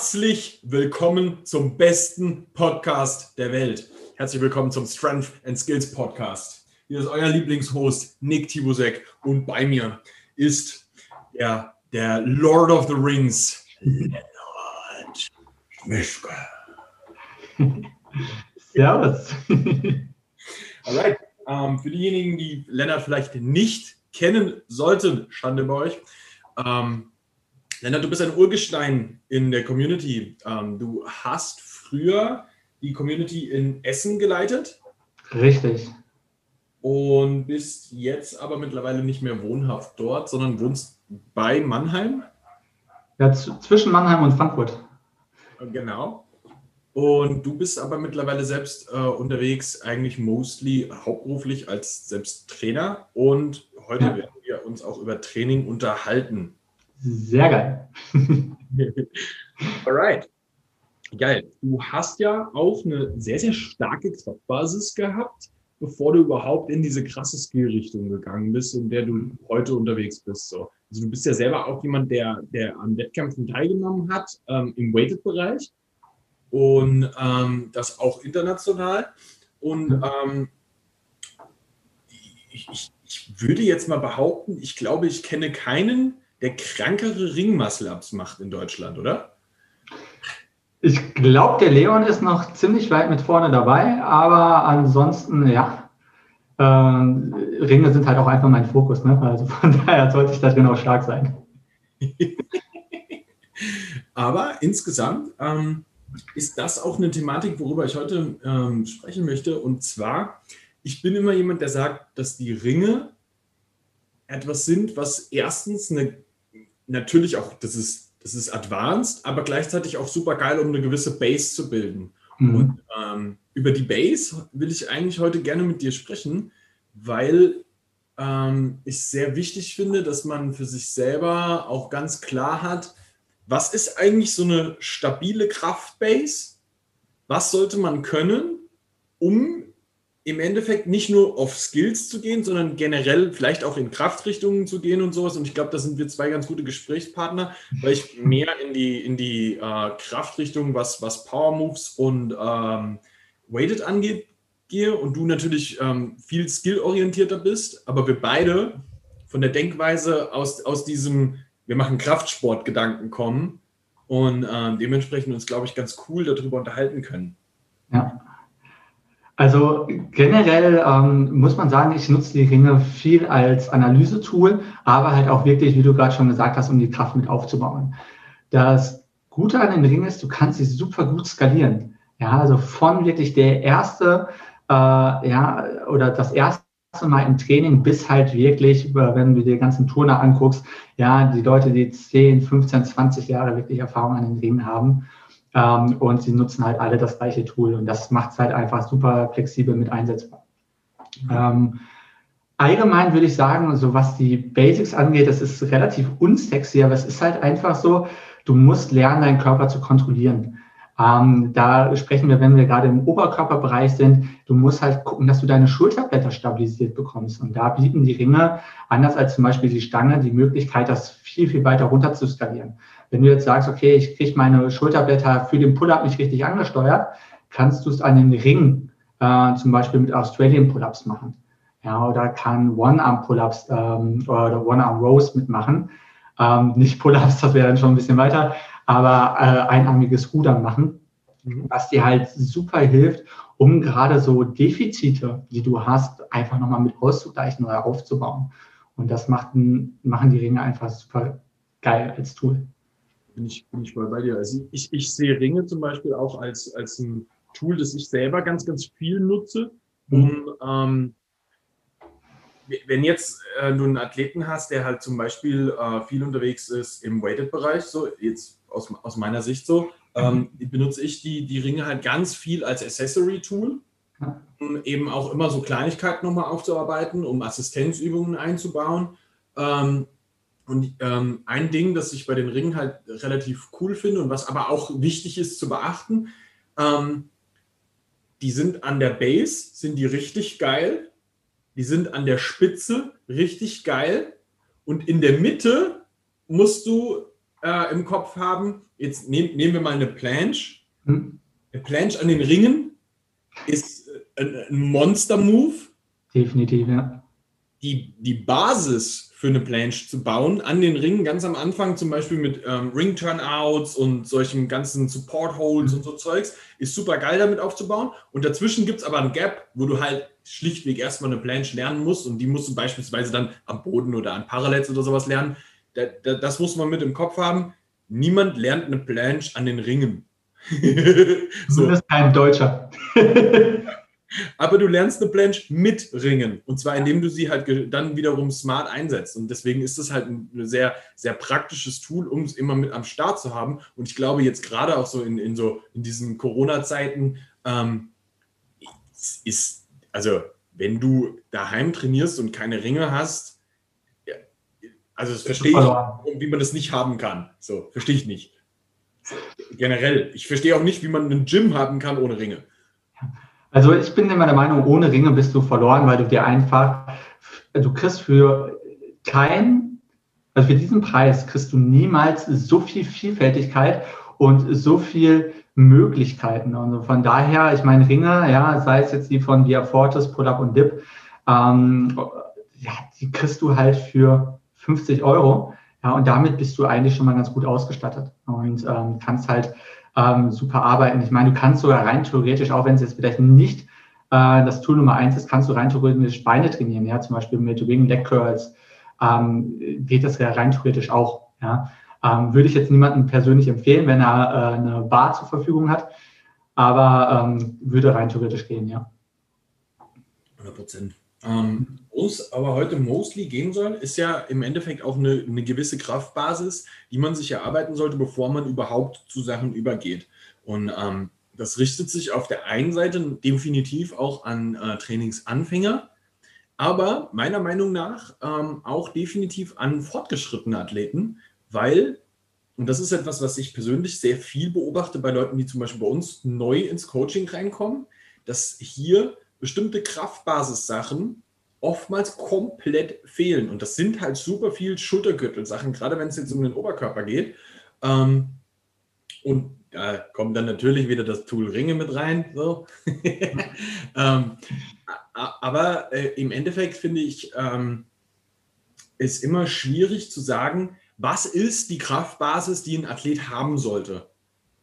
Herzlich willkommen zum besten Podcast der Welt. Herzlich willkommen zum Strength and Skills Podcast. Hier ist euer Lieblingshost Nick Tibusek und bei mir ist der, der Lord of the Rings, Leonard Mischke. Servus. Alright, ähm, für diejenigen, die Lennart vielleicht nicht kennen sollten, Schande bei euch. Ähm, Lennart, du bist ein Urgestein in der Community. Ähm, du hast früher die Community in Essen geleitet. Richtig. Und bist jetzt aber mittlerweile nicht mehr wohnhaft dort, sondern wohnst bei Mannheim. Ja, zwischen Mannheim und Frankfurt. Genau. Und du bist aber mittlerweile selbst äh, unterwegs, eigentlich mostly hauptberuflich als selbst Trainer. Und heute ja. werden wir uns auch über Training unterhalten. Sehr geil. Alright. Geil. Du hast ja auch eine sehr, sehr starke Kraftbasis gehabt, bevor du überhaupt in diese krasse Skill-Richtung gegangen bist, in der du heute unterwegs bist. So. Also du bist ja selber auch jemand, der, der an Wettkämpfen teilgenommen hat, ähm, im Weighted-Bereich und ähm, das auch international. Und ähm, ich, ich, ich würde jetzt mal behaupten, ich glaube, ich kenne keinen, der krankere Ring-Muscle-Ups macht in Deutschland, oder? Ich glaube, der Leon ist noch ziemlich weit mit vorne dabei, aber ansonsten, ja, äh, Ringe sind halt auch einfach mein Fokus. Ne? Also von daher sollte ich da drin auch stark sein. aber insgesamt ähm, ist das auch eine Thematik, worüber ich heute ähm, sprechen möchte. Und zwar, ich bin immer jemand, der sagt, dass die Ringe etwas sind, was erstens eine natürlich auch, das ist, das ist advanced, aber gleichzeitig auch super geil, um eine gewisse Base zu bilden. Mhm. Und ähm, über die Base will ich eigentlich heute gerne mit dir sprechen, weil ähm, ich sehr wichtig finde, dass man für sich selber auch ganz klar hat, was ist eigentlich so eine stabile Kraftbase? Was sollte man können, um im Endeffekt nicht nur auf Skills zu gehen, sondern generell vielleicht auch in Kraftrichtungen zu gehen und sowas. Und ich glaube, da sind wir zwei ganz gute Gesprächspartner, weil ich mehr in die, in die äh, Kraftrichtung, was, was Power Moves und ähm, Weighted angeht, gehe und du natürlich ähm, viel skillorientierter bist, aber wir beide von der Denkweise aus, aus diesem, wir machen Kraftsport-Gedanken kommen und äh, dementsprechend uns, glaube ich, ganz cool darüber unterhalten können. Ja. Also generell ähm, muss man sagen, ich nutze die Ringe viel als Analysetool, aber halt auch wirklich, wie du gerade schon gesagt hast, um die Kraft mit aufzubauen. Das Gute an den Ringen ist, du kannst sie super gut skalieren. Ja, also von wirklich der erste, äh, ja, oder das erste Mal im Training bis halt wirklich, wenn du dir ganzen Turner anguckst, ja, die Leute, die 10, 15, 20 Jahre wirklich Erfahrung an den Ringen haben ähm, und sie nutzen halt alle das gleiche Tool und das macht es halt einfach super flexibel mit einsetzbar. Ähm, allgemein würde ich sagen, so was die Basics angeht, das ist relativ unsexy, aber es ist halt einfach so, du musst lernen, deinen Körper zu kontrollieren. Ähm, da sprechen wir, wenn wir gerade im Oberkörperbereich sind, du musst halt gucken, dass du deine Schulterblätter stabilisiert bekommst. Und da bieten die Ringe, anders als zum Beispiel die Stange, die Möglichkeit, das viel, viel weiter runter zu skalieren. Wenn du jetzt sagst, okay, ich kriege meine Schulterblätter für den Pull-up nicht richtig angesteuert, kannst du es an den Ring äh, zum Beispiel mit Australian Pull-ups machen. Ja, oder kann One-Arm-Pull-ups ähm, oder One-Arm-Rows mitmachen. Ähm, nicht Pull-ups, das wäre dann schon ein bisschen weiter, aber äh, einarmiges Rudern machen, mhm. was dir halt super hilft, um gerade so Defizite, die du hast, einfach nochmal mit auszugleichen oder aufzubauen. Und das macht, machen die Ringe einfach super geil als Tool bin ich, bin ich voll bei dir. Also ich, ich sehe Ringe zum Beispiel auch als, als ein Tool, das ich selber ganz, ganz viel nutze, um mhm. ähm, wenn jetzt äh, du einen Athleten hast, der halt zum Beispiel äh, viel unterwegs ist im Weighted-Bereich, so jetzt aus, aus meiner Sicht so, ähm, mhm. benutze ich die, die Ringe halt ganz viel als Accessory-Tool, um eben auch immer so Kleinigkeiten nochmal aufzuarbeiten, um Assistenzübungen einzubauen. Ähm, und ähm, ein Ding, das ich bei den Ringen halt relativ cool finde und was aber auch wichtig ist zu beachten, ähm, die sind an der Base, sind die richtig geil, die sind an der Spitze richtig geil und in der Mitte musst du äh, im Kopf haben. Jetzt nehm, nehmen wir mal eine Planche. Hm. Eine Planche an den Ringen ist äh, ein, ein Monster-Move. Definitiv, ja. Die, die Basis für eine Planche zu bauen, an den Ringen, ganz am Anfang zum Beispiel mit ähm, Ring-Turnouts und solchen ganzen Support-Holes mhm. und so Zeugs, ist super geil damit aufzubauen. Und dazwischen gibt es aber ein Gap, wo du halt schlichtweg erstmal eine Planche lernen musst und die musst du beispielsweise dann am Boden oder an Parallels oder sowas lernen. Da, da, das muss man mit im Kopf haben. Niemand lernt eine Planche an den Ringen. so. Bist kein Deutscher. Aber du lernst eine Planche mit Ringen. Und zwar, indem du sie halt dann wiederum smart einsetzt. Und deswegen ist das halt ein sehr, sehr praktisches Tool, um es immer mit am Start zu haben. Und ich glaube, jetzt gerade auch so in, in so in diesen Corona-Zeiten ähm, ist, also wenn du daheim trainierst und keine Ringe hast, also das verstehe ich, wie man das nicht haben kann. So, verstehe ich nicht. Generell. Ich verstehe auch nicht, wie man einen Gym haben kann ohne Ringe. Also ich bin immer der Meinung, ohne Ringe bist du verloren, weil du dir einfach, du kriegst für kein, also für diesen Preis kriegst du niemals so viel Vielfältigkeit und so viel Möglichkeiten. Und also von daher, ich meine, Ringe, ja, sei es jetzt die von Via Fortis, Pull-Up und Dip, ähm, ja, die kriegst du halt für 50 Euro. Ja, und damit bist du eigentlich schon mal ganz gut ausgestattet und ähm, kannst halt ähm, super arbeiten. Ich meine, du kannst sogar rein theoretisch, auch wenn es jetzt vielleicht nicht äh, das Tool Nummer eins ist, kannst du rein theoretisch Beine trainieren. Ja, zum Beispiel mit Wing Leg Curls ähm, geht das ja rein theoretisch auch. Ja. Ähm, würde ich jetzt niemandem persönlich empfehlen, wenn er äh, eine Bar zur Verfügung hat, aber ähm, würde rein theoretisch gehen, ja. 100 Prozent. Ähm, wo es aber heute mostly gehen soll, ist ja im Endeffekt auch eine, eine, gewisse Kraftbasis, die man sich erarbeiten sollte, bevor man überhaupt zu Sachen übergeht. Und ähm, das richtet sich auf der einen Seite definitiv auch an äh, Trainingsanfänger, aber meiner Meinung nach ähm, auch definitiv an fortgeschrittene Athleten, weil, und das ist etwas, was ich persönlich sehr viel beobachte bei Leuten, die zum Beispiel bei uns neu ins Coaching reinkommen, dass hier bestimmte Kraftbasis-Sachen oftmals komplett fehlen. Und das sind halt super viel Schultergürtel-Sachen, gerade wenn es jetzt um den Oberkörper geht. Ähm, und da kommt dann natürlich wieder das Tool Ringe mit rein. So. ähm, aber äh, im Endeffekt finde ich ähm, es immer schwierig zu sagen, was ist die Kraftbasis, die ein Athlet haben sollte.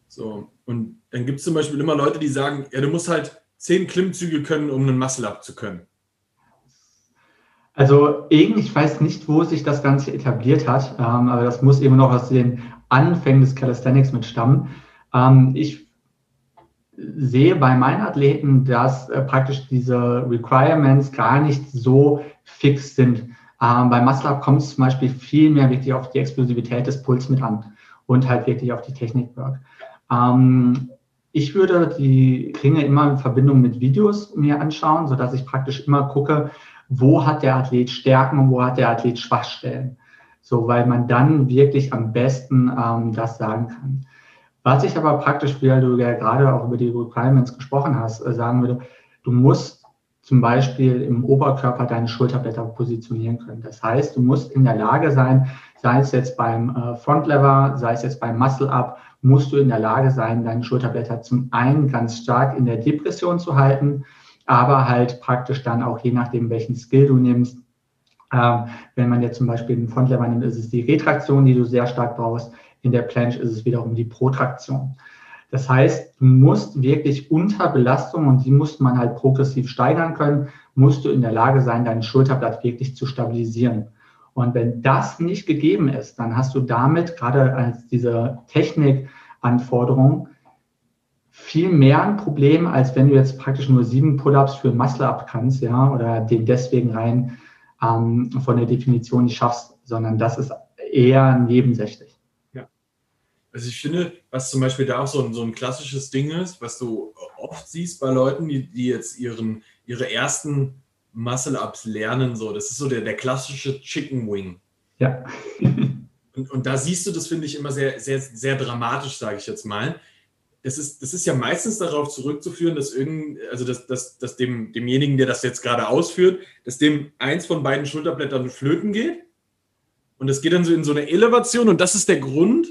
So. Und dann gibt es zum Beispiel immer Leute, die sagen, ja, du musst halt zehn Klimmzüge können, um einen Muscle-Up zu können? Also ich weiß nicht, wo sich das Ganze etabliert hat, ähm, aber das muss eben noch aus den Anfängen des Calisthenics mitstammen. Ähm, ich sehe bei meinen Athleten, dass äh, praktisch diese Requirements gar nicht so fix sind. Ähm, bei Muscle Up kommt es zum Beispiel viel mehr wirklich auf die Explosivität des Puls mit an und halt wirklich auf die Technikwork. Ähm, ich würde die Ringe immer in Verbindung mit Videos mir anschauen, sodass ich praktisch immer gucke, wo hat der Athlet Stärken und wo hat der Athlet Schwachstellen. So, weil man dann wirklich am besten ähm, das sagen kann. Was ich aber praktisch, wie du ja gerade auch über die Requirements gesprochen hast, äh, sagen würde, du musst zum Beispiel im Oberkörper deine Schulterblätter positionieren können. Das heißt, du musst in der Lage sein, sei es jetzt beim äh, Frontlever, sei es jetzt beim Muscle Up, musst du in der Lage sein, deine Schulterblätter zum einen ganz stark in der Depression zu halten, aber halt praktisch dann auch je nachdem, welchen Skill du nimmst. Ähm, wenn man jetzt zum Beispiel den Frontlever nimmt, ist es die Retraktion, die du sehr stark brauchst. In der Planche ist es wiederum die Protraktion. Das heißt, du musst wirklich unter Belastung und die muss man halt progressiv steigern können, musst du in der Lage sein, dein Schulterblatt wirklich zu stabilisieren. Und wenn das nicht gegeben ist, dann hast du damit gerade als diese Technikanforderung viel mehr ein Problem, als wenn du jetzt praktisch nur sieben Pull-ups für Muscle-Up kannst, ja, oder den deswegen rein ähm, von der Definition nicht schaffst, sondern das ist eher nebensächlich. Also ich finde, was zum Beispiel da auch so ein, so ein klassisches Ding ist, was du oft siehst bei Leuten, die, die jetzt ihren, ihre ersten Muscle-Ups lernen. So. Das ist so der, der klassische Chicken Wing. Ja. und, und da siehst du das, finde ich, immer sehr, sehr, sehr dramatisch, sage ich jetzt mal. Das ist, das ist ja meistens darauf zurückzuführen, dass irgend, also dass, dass, dass dem, demjenigen, der das jetzt gerade ausführt, dass dem eins von beiden Schulterblättern flöten geht und es geht dann so in so eine Elevation und das ist der Grund,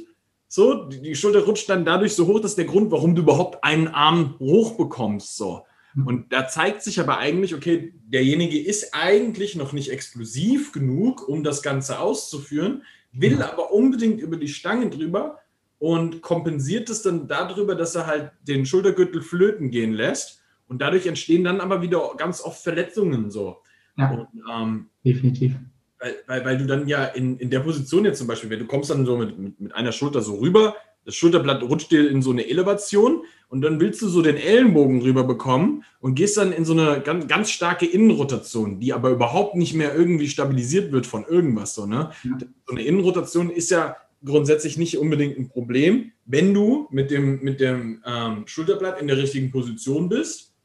so, die Schulter rutscht dann dadurch so hoch, das ist der Grund, warum du überhaupt einen Arm hoch bekommst, so. Mhm. Und da zeigt sich aber eigentlich, okay, derjenige ist eigentlich noch nicht explosiv genug, um das Ganze auszuführen, will mhm. aber unbedingt über die Stange drüber und kompensiert es dann darüber, dass er halt den Schultergürtel flöten gehen lässt. Und dadurch entstehen dann aber wieder ganz oft Verletzungen so. Ja, und, ähm, definitiv. Weil, weil, weil, du dann ja in, in der Position jetzt zum Beispiel, wenn du kommst dann so mit, mit, mit einer Schulter so rüber, das Schulterblatt rutscht dir in so eine Elevation und dann willst du so den Ellenbogen rüber bekommen und gehst dann in so eine ganz, ganz starke Innenrotation, die aber überhaupt nicht mehr irgendwie stabilisiert wird von irgendwas. So, ne? Ja. so eine Innenrotation ist ja grundsätzlich nicht unbedingt ein Problem, wenn du mit dem, mit dem ähm, Schulterblatt in der richtigen Position bist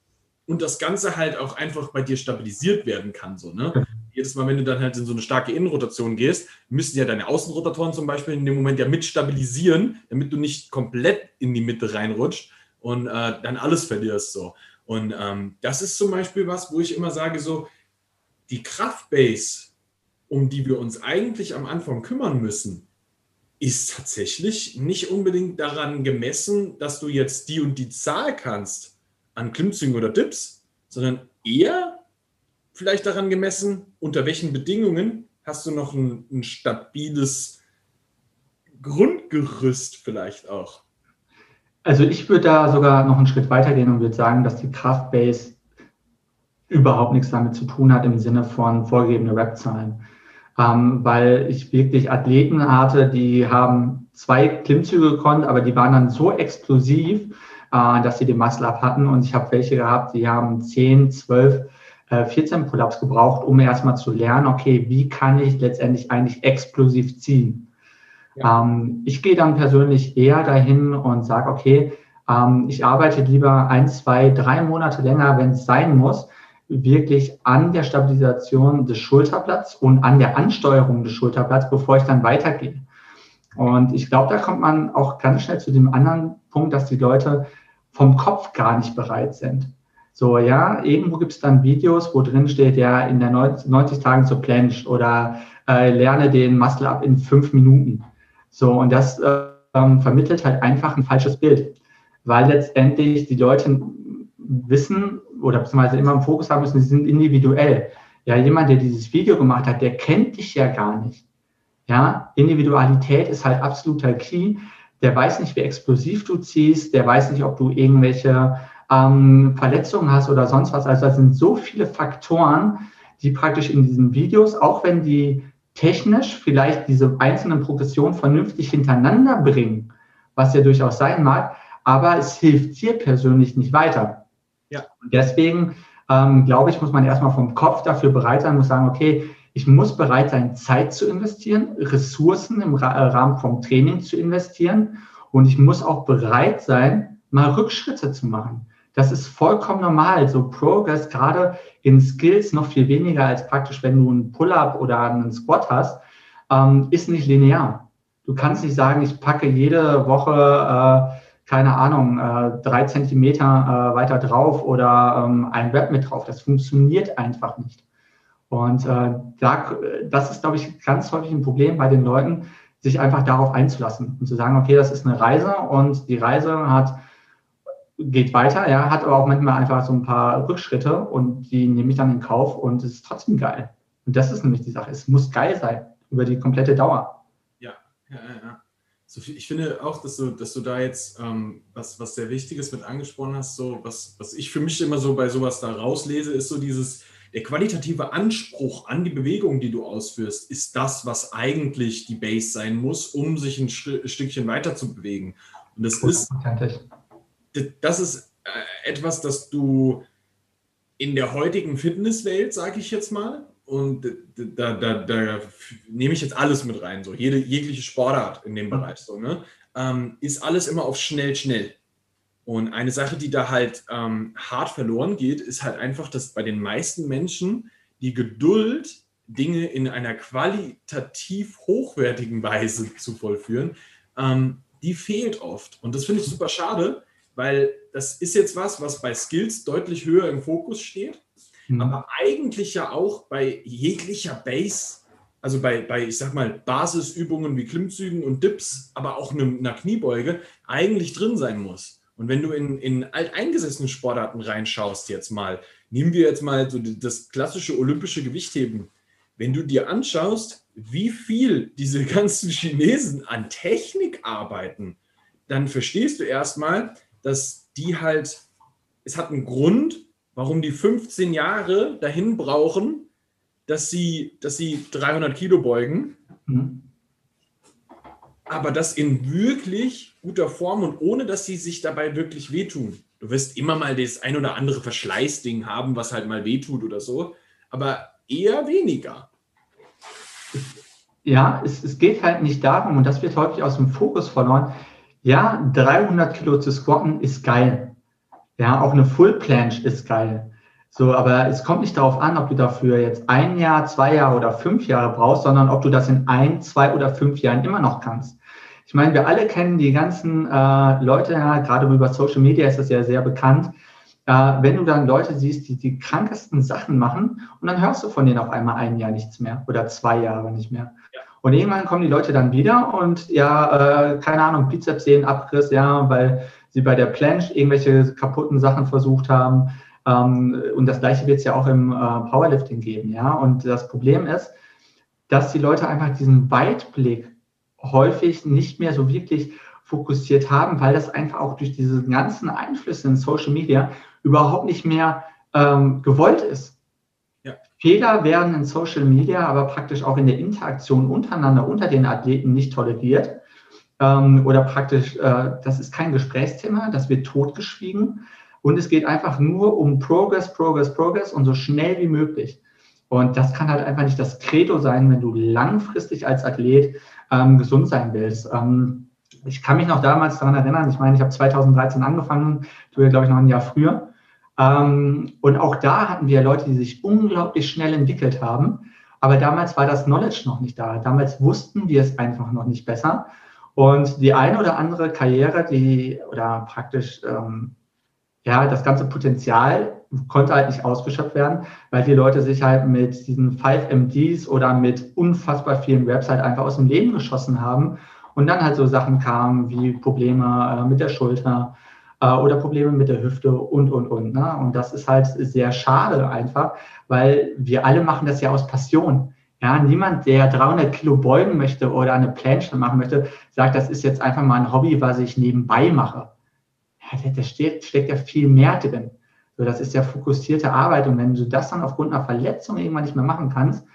und das Ganze halt auch einfach bei dir stabilisiert werden kann. So, ne? Jedes Mal, wenn du dann halt in so eine starke Innenrotation gehst, müssen ja deine Außenrotatoren zum Beispiel in dem Moment ja mit stabilisieren, damit du nicht komplett in die Mitte reinrutscht und äh, dann alles verlierst. So. Und ähm, das ist zum Beispiel was, wo ich immer sage, so die Kraftbase, um die wir uns eigentlich am Anfang kümmern müssen, ist tatsächlich nicht unbedingt daran gemessen, dass du jetzt die und die Zahl kannst an Klimmzügen oder Dips, sondern eher vielleicht daran gemessen, unter welchen Bedingungen hast du noch ein, ein stabiles Grundgerüst vielleicht auch. Also ich würde da sogar noch einen Schritt weiter gehen und würde sagen, dass die Kraftbase überhaupt nichts damit zu tun hat im Sinne von vorgegebene Rap-Zahlen ähm, weil ich wirklich Athleten hatte, die haben zwei Klimmzüge gekonnt, aber die waren dann so explosiv, äh, dass sie den Muscle-Up hatten. Und ich habe welche gehabt, die haben 10, 12, äh, 14 Pull-Ups gebraucht, um erstmal zu lernen, okay, wie kann ich letztendlich eigentlich explosiv ziehen. Ja. Ähm, ich gehe dann persönlich eher dahin und sage, okay, ähm, ich arbeite lieber ein, zwei, drei Monate länger, wenn es sein muss, wirklich an der Stabilisation des Schulterblatts und an der Ansteuerung des Schulterblatts, bevor ich dann weitergehe. Und ich glaube, da kommt man auch ganz schnell zu dem anderen Punkt, dass die Leute vom Kopf gar nicht bereit sind. So, ja, irgendwo gibt es dann Videos, wo drin steht, ja, in der 90, 90 Tagen zur Planche oder äh, lerne den Muscle Up in fünf Minuten. So, und das äh, vermittelt halt einfach ein falsches Bild, weil letztendlich die Leute wissen oder beziehungsweise immer im Fokus haben müssen, sie sind individuell. Ja, jemand, der dieses Video gemacht hat, der kennt dich ja gar nicht. Ja, Individualität ist halt absoluter Key. Der weiß nicht, wie explosiv du ziehst, der weiß nicht, ob du irgendwelche ähm, Verletzungen hast oder sonst was. Also da sind so viele Faktoren, die praktisch in diesen Videos, auch wenn die technisch vielleicht diese einzelnen Progressionen vernünftig hintereinander bringen, was ja durchaus sein mag, aber es hilft dir persönlich nicht weiter. Ja. Und deswegen ähm, glaube ich, muss man erstmal vom Kopf dafür bereit sein, muss sagen, okay, ich muss bereit sein, Zeit zu investieren, Ressourcen im äh, Rahmen vom Training zu investieren und ich muss auch bereit sein, mal Rückschritte zu machen. Das ist vollkommen normal. So Progress, gerade in Skills, noch viel weniger als praktisch, wenn du einen Pull-up oder einen Squat hast, ähm, ist nicht linear. Du kannst nicht sagen, ich packe jede Woche äh, keine Ahnung, äh, drei Zentimeter äh, weiter drauf oder ähm, ein Web mit drauf. Das funktioniert einfach nicht. Und äh, da, das ist, glaube ich, ganz häufig ein Problem bei den Leuten, sich einfach darauf einzulassen und zu sagen, okay, das ist eine Reise und die Reise hat geht weiter, ja, hat aber auch manchmal einfach so ein paar Rückschritte und die nehme ich dann in Kauf und es ist trotzdem geil. Und das ist nämlich die Sache. Es muss geil sein über die komplette Dauer. Ja, ja, ja so ich finde auch, dass du, dass du da jetzt ähm, was, was sehr Wichtiges mit angesprochen hast, so was, was ich für mich immer so bei sowas da rauslese, ist so dieses, der qualitative Anspruch an die Bewegung, die du ausführst, ist das, was eigentlich die Base sein muss, um sich ein Stückchen weiter zu bewegen. Und das ist, das ist äh, etwas, das du in der heutigen Fitnesswelt, sage ich jetzt mal, und da, da, da, nehme ich jetzt alles mit rein, so jede, jegliche Sportart in dem Bereich, so, ne? Ähm, ist alles immer auf schnell, schnell. Und eine Sache, die da halt ähm, hart verloren geht, ist halt einfach, dass bei den meisten Menschen die Geduld, Dinge in einer qualitativ hochwertigen Weise zu vollführen, ähm, die fehlt oft. Und das finde ich super schade, weil das ist jetzt was, was bei Skills deutlich höher im Fokus steht Mhm. Aber eigentlich ja auch bei jeglicher Base also bei, bei, ich sag mal, Basisübungen wie Klimmzügen und Dips, aber auch einer eine Kniebeuge, eigentlich drin sein muss. Und wenn du in, in alteingesessene Sportarten reinschaust, jetzt mal, nehmen wir jetzt mal so das klassische olympische Gewichtheben. Wenn du dir anschaust, wie viel diese ganzen Chinesen an Technik arbeiten, dann verstehst du erstmal, dass die halt, es hat einen Grund, warum die 15 Jahre dahin brauchen, dass sie, dass sie 300 Kilo beugen. Mhm. Aber das in wirklich guter Form und ohne, dass sie sich dabei wirklich wehtun. Du wirst immer mal das ein oder andere Verschleißding haben, was halt mal wehtut oder so, aber eher weniger. Ja, es, es geht halt nicht darum, und das wird häufig aus dem Fokus verloren. Ja, 300 Kilo zu squatten ist geil. Ja, auch eine Full Planche ist geil. So, aber es kommt nicht darauf an, ob du dafür jetzt ein Jahr, zwei Jahre oder fünf Jahre brauchst, sondern ob du das in ein, zwei oder fünf Jahren immer noch kannst. Ich meine, wir alle kennen die ganzen äh, Leute, ja, gerade über Social Media ist das ja sehr bekannt. Äh, wenn du dann Leute siehst, die die krankesten Sachen machen und dann hörst du von denen auf einmal ein Jahr nichts mehr oder zwei Jahre nicht mehr. Ja. Und irgendwann kommen die Leute dann wieder und ja, äh, keine Ahnung, Bizeps sehen Abriss, ja, weil sie bei der Planche irgendwelche kaputten Sachen versucht haben ähm, und das Gleiche wird es ja auch im äh, Powerlifting geben. Ja? Und das Problem ist, dass die Leute einfach diesen Weitblick häufig nicht mehr so wirklich fokussiert haben, weil das einfach auch durch diese ganzen Einflüsse in Social Media überhaupt nicht mehr ähm, gewollt ist. Fehler werden in Social Media aber praktisch auch in der Interaktion untereinander, unter den Athleten nicht toleriert. Ähm, oder praktisch, äh, das ist kein Gesprächsthema, das wird totgeschwiegen. Und es geht einfach nur um Progress, Progress, Progress und so schnell wie möglich. Und das kann halt einfach nicht das Credo sein, wenn du langfristig als Athlet ähm, gesund sein willst. Ähm, ich kann mich noch damals daran erinnern, ich meine, ich habe 2013 angefangen, du ja, glaube ich, noch ein Jahr früher. Ähm, und auch da hatten wir Leute, die sich unglaublich schnell entwickelt haben. Aber damals war das Knowledge noch nicht da. Damals wussten wir es einfach noch nicht besser. Und die eine oder andere Karriere, die oder praktisch ähm, ja, das ganze Potenzial konnte halt nicht ausgeschöpft werden, weil die Leute sich halt mit diesen 5MDs oder mit unfassbar vielen halt einfach aus dem Leben geschossen haben und dann halt so Sachen kamen wie Probleme äh, mit der Schulter äh, oder Probleme mit der Hüfte und, und, und. Ne? Und das ist halt sehr schade einfach, weil wir alle machen das ja aus Passion. Ja, niemand, der 300 Kilo beugen möchte oder eine Planche machen möchte, sagt, das ist jetzt einfach mal ein Hobby, was ich nebenbei mache da steht, steckt ja viel mehr drin. So, das ist ja fokussierte Arbeit. Und wenn du das dann aufgrund einer Verletzung irgendwann nicht mehr machen kannst,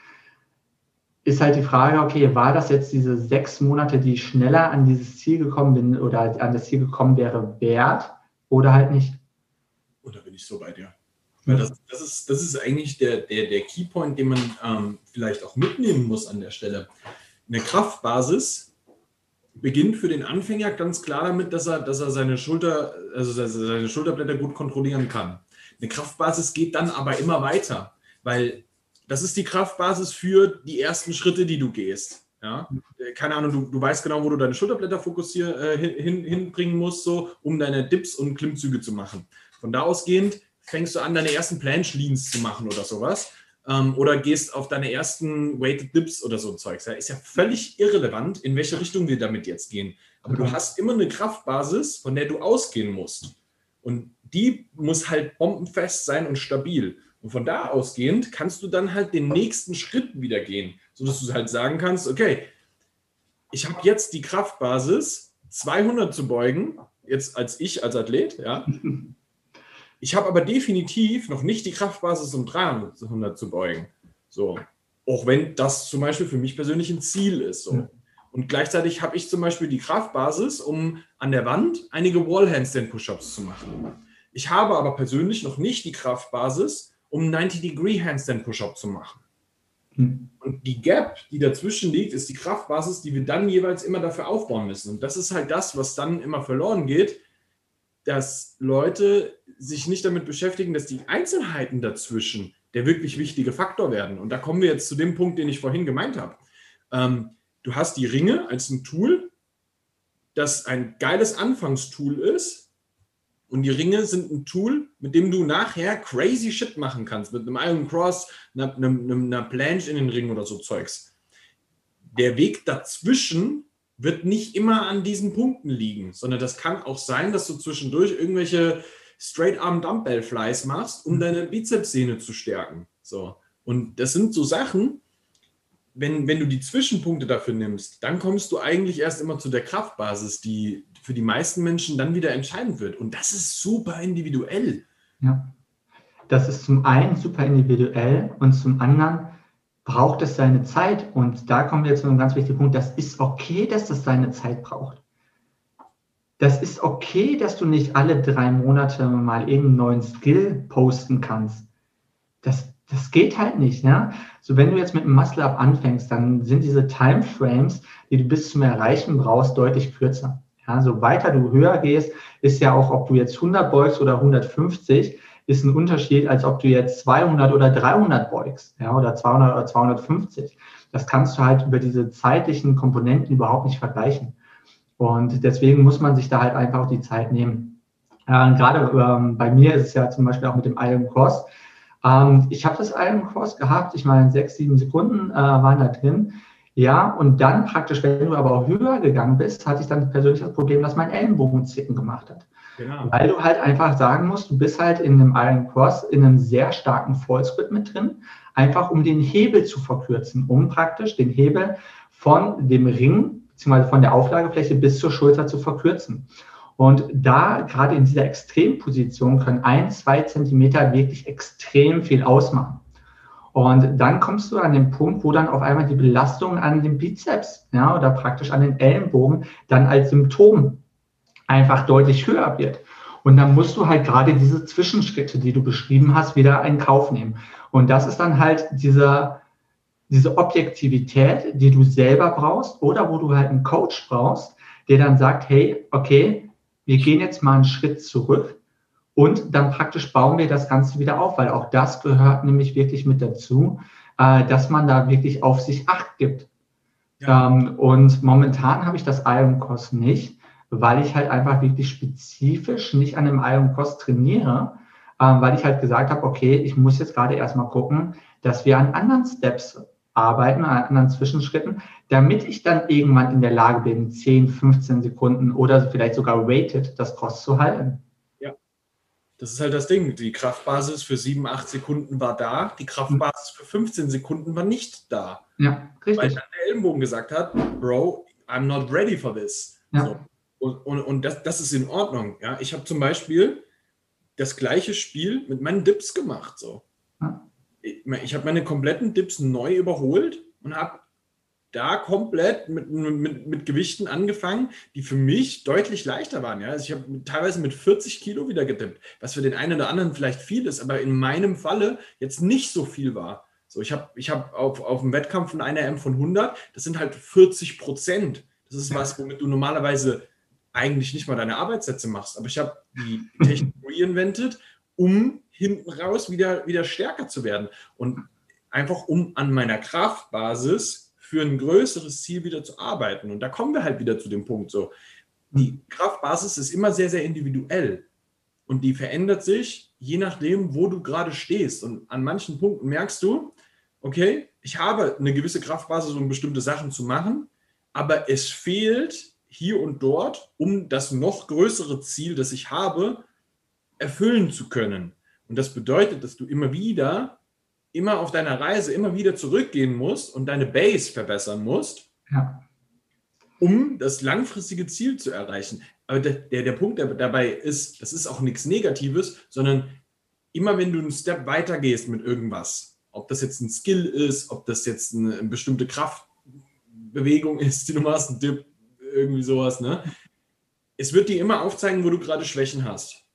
ist halt die Frage, okay, war das jetzt diese sechs Monate, die ich schneller an dieses Ziel gekommen bin oder an das Ziel gekommen wäre, wert oder halt nicht? Oder bin ich so bei dir? Weil das, das, ist, das ist eigentlich der, der, der Keypoint, den man ähm, vielleicht auch mitnehmen muss an der Stelle. Eine Kraftbasis beginnt für den Anfänger ganz klar damit, dass er, dass er seine Schulter, also seine Schulterblätter gut kontrollieren kann. Eine Kraftbasis geht dann aber immer weiter, weil das ist die Kraftbasis für die ersten Schritte, die du gehst. Ja? Keine Ahnung, du, du weißt genau, wo du deine Schulterblätter fokussier, äh, hin, hinbringen musst, so, um deine Dips und Klimmzüge zu machen. Von da ausgehend fängst du an, deine ersten Planche Leans zu machen oder sowas ähm, oder gehst auf deine ersten Weighted Dips oder so ein Zeugs. Ja, ist ja völlig irrelevant, in welche Richtung wir damit jetzt gehen. Aber mhm. du hast immer eine Kraftbasis, von der du ausgehen musst. Und die muss halt bombenfest sein und stabil. Und von da ausgehend kannst du dann halt den nächsten Schritt wieder gehen, sodass du halt sagen kannst, okay, ich habe jetzt die Kraftbasis, 200 zu beugen, jetzt als ich, als Athlet, ja, Ich habe aber definitiv noch nicht die Kraftbasis, um 300 zu beugen. So. Auch wenn das zum Beispiel für mich persönlich ein Ziel ist. So. Und gleichzeitig habe ich zum Beispiel die Kraftbasis, um an der Wand einige Wall-Handstand-Push-Ups zu machen. Ich habe aber persönlich noch nicht die Kraftbasis, um 90-Degree-Handstand-Push-Up zu machen. Hm. Und die Gap, die dazwischen liegt, ist die Kraftbasis, die wir dann jeweils immer dafür aufbauen müssen. Und das ist halt das, was dann immer verloren geht, dass Leute sich nicht damit beschäftigen, dass die Einzelheiten dazwischen der wirklich wichtige Faktor werden. Und da kommen wir jetzt zu dem Punkt, den ich vorhin gemeint habe. Ähm, du hast die Ringe als ein Tool, das ein geiles Anfangstool ist. Und die Ringe sind ein Tool, mit dem du nachher crazy Shit machen kannst. Mit einem Iron Cross, einer, einer, einer Planche in den Ring oder so Zeugs. der Weg dazwischen wird nicht immer an diesen Punkten liegen, sondern das kann auch sein, dass du zwischendurch irgendwelche Straight Arm Dumbbell Flies machst, um mhm. deine Bizepssehne zu stärken. So. Und das sind so Sachen, wenn, wenn du die Zwischenpunkte dafür nimmst, dann kommst du eigentlich erst immer zu der Kraftbasis, die für die meisten Menschen dann wieder entscheidend wird. Und das ist super individuell. Ja. Das ist zum einen super individuell und zum anderen braucht es seine Zeit. Und da kommen wir zu einem ganz wichtigen Punkt. Das ist okay, dass das seine Zeit braucht. Das ist okay, dass du nicht alle drei Monate mal irgendeinen neuen Skill posten kannst. Das, das geht halt nicht. Ja? So, wenn du jetzt mit einem Muscle-Up anfängst, dann sind diese Timeframes, die du bis zum Erreichen brauchst, deutlich kürzer. Ja, so weiter du höher gehst, ist ja auch, ob du jetzt 100 beugst oder 150, ist ein Unterschied, als ob du jetzt 200 oder 300 beugst, ja, oder 200 oder 250. Das kannst du halt über diese zeitlichen Komponenten überhaupt nicht vergleichen. Und deswegen muss man sich da halt einfach auch die Zeit nehmen. Äh, gerade ähm, bei mir ist es ja zum Beispiel auch mit dem Iron Cross. Ähm, ich habe das Iron Cross gehabt, ich meine, sechs, sieben Sekunden äh, waren da drin. Ja, und dann praktisch, wenn du aber auch höher gegangen bist, hatte ich dann persönlich das Problem, dass mein Ellenbogen zicken gemacht hat. Genau. Weil du halt einfach sagen musst, du bist halt in einem Iron Cross in einem sehr starken Fallscript mit drin, einfach um den Hebel zu verkürzen, um praktisch den Hebel von dem Ring beziehungsweise von der Auflagefläche bis zur Schulter zu verkürzen. Und da, gerade in dieser Extremposition, können ein, zwei Zentimeter wirklich extrem viel ausmachen. Und dann kommst du an den Punkt, wo dann auf einmal die Belastung an den Bizeps ja, oder praktisch an den Ellenbogen dann als Symptom einfach deutlich höher wird. Und dann musst du halt gerade diese Zwischenschritte, die du beschrieben hast, wieder in Kauf nehmen. Und das ist dann halt dieser, diese Objektivität, die du selber brauchst oder wo du halt einen Coach brauchst, der dann sagt, hey, okay, wir gehen jetzt mal einen Schritt zurück und dann praktisch bauen wir das Ganze wieder auf, weil auch das gehört nämlich wirklich mit dazu, äh, dass man da wirklich auf sich Acht gibt. Ja. Ähm, und momentan habe ich das Iron Cross nicht, weil ich halt einfach wirklich spezifisch nicht an dem Iron Cross trainiere, äh, weil ich halt gesagt habe, okay, ich muss jetzt gerade erstmal gucken, dass wir an anderen Steps arbeiten, an anderen Zwischenschritten, damit ich dann irgendwann in der Lage bin, 10, 15 Sekunden oder vielleicht sogar weighted das Cross zu halten. Das ist halt das Ding. Die Kraftbasis für 7, 8 Sekunden war da, die Kraftbasis für 15 Sekunden war nicht da. Ja, richtig. Weil dann der Ellenbogen gesagt hat, Bro, I'm not ready for this. Ja. So. Und, und, und das, das ist in Ordnung. Ja? Ich habe zum Beispiel das gleiche Spiel mit meinen Dips gemacht. So. Ja. Ich, ich habe meine kompletten Dips neu überholt und habe da komplett mit, mit, mit Gewichten angefangen, die für mich deutlich leichter waren. Ja? Also ich habe teilweise mit 40 Kilo wieder gedippt, was für den einen oder anderen vielleicht viel ist, aber in meinem Falle jetzt nicht so viel war. So, ich habe ich hab auf, auf dem Wettkampf von einer M von 100, das sind halt 40 Prozent. Das ist was, womit du normalerweise eigentlich nicht mal deine Arbeitssätze machst. Aber ich habe die Technik reinvented, um hinten raus wieder, wieder stärker zu werden. Und einfach um an meiner Kraftbasis für ein größeres Ziel wieder zu arbeiten. Und da kommen wir halt wieder zu dem Punkt so. Die Kraftbasis ist immer sehr, sehr individuell. Und die verändert sich je nachdem, wo du gerade stehst. Und an manchen Punkten merkst du, okay, ich habe eine gewisse Kraftbasis, um bestimmte Sachen zu machen, aber es fehlt hier und dort, um das noch größere Ziel, das ich habe, erfüllen zu können. Und das bedeutet, dass du immer wieder immer auf deiner Reise immer wieder zurückgehen musst und deine Base verbessern musst, ja. um das langfristige Ziel zu erreichen. Aber der, der, der Punkt der dabei ist, das ist auch nichts Negatives, sondern immer wenn du einen Step weiter gehst mit irgendwas, ob das jetzt ein Skill ist, ob das jetzt eine, eine bestimmte Kraftbewegung ist, die du machst, ein Dip, irgendwie sowas, ne? Es wird dir immer aufzeigen, wo du gerade Schwächen hast.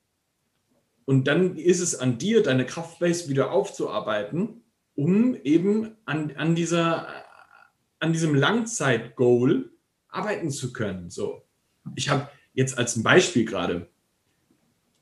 Und dann ist es an dir, deine Kraftbase wieder aufzuarbeiten, um eben an, an, dieser, an diesem Langzeit-Goal arbeiten zu können. So. Ich habe jetzt als ein Beispiel gerade,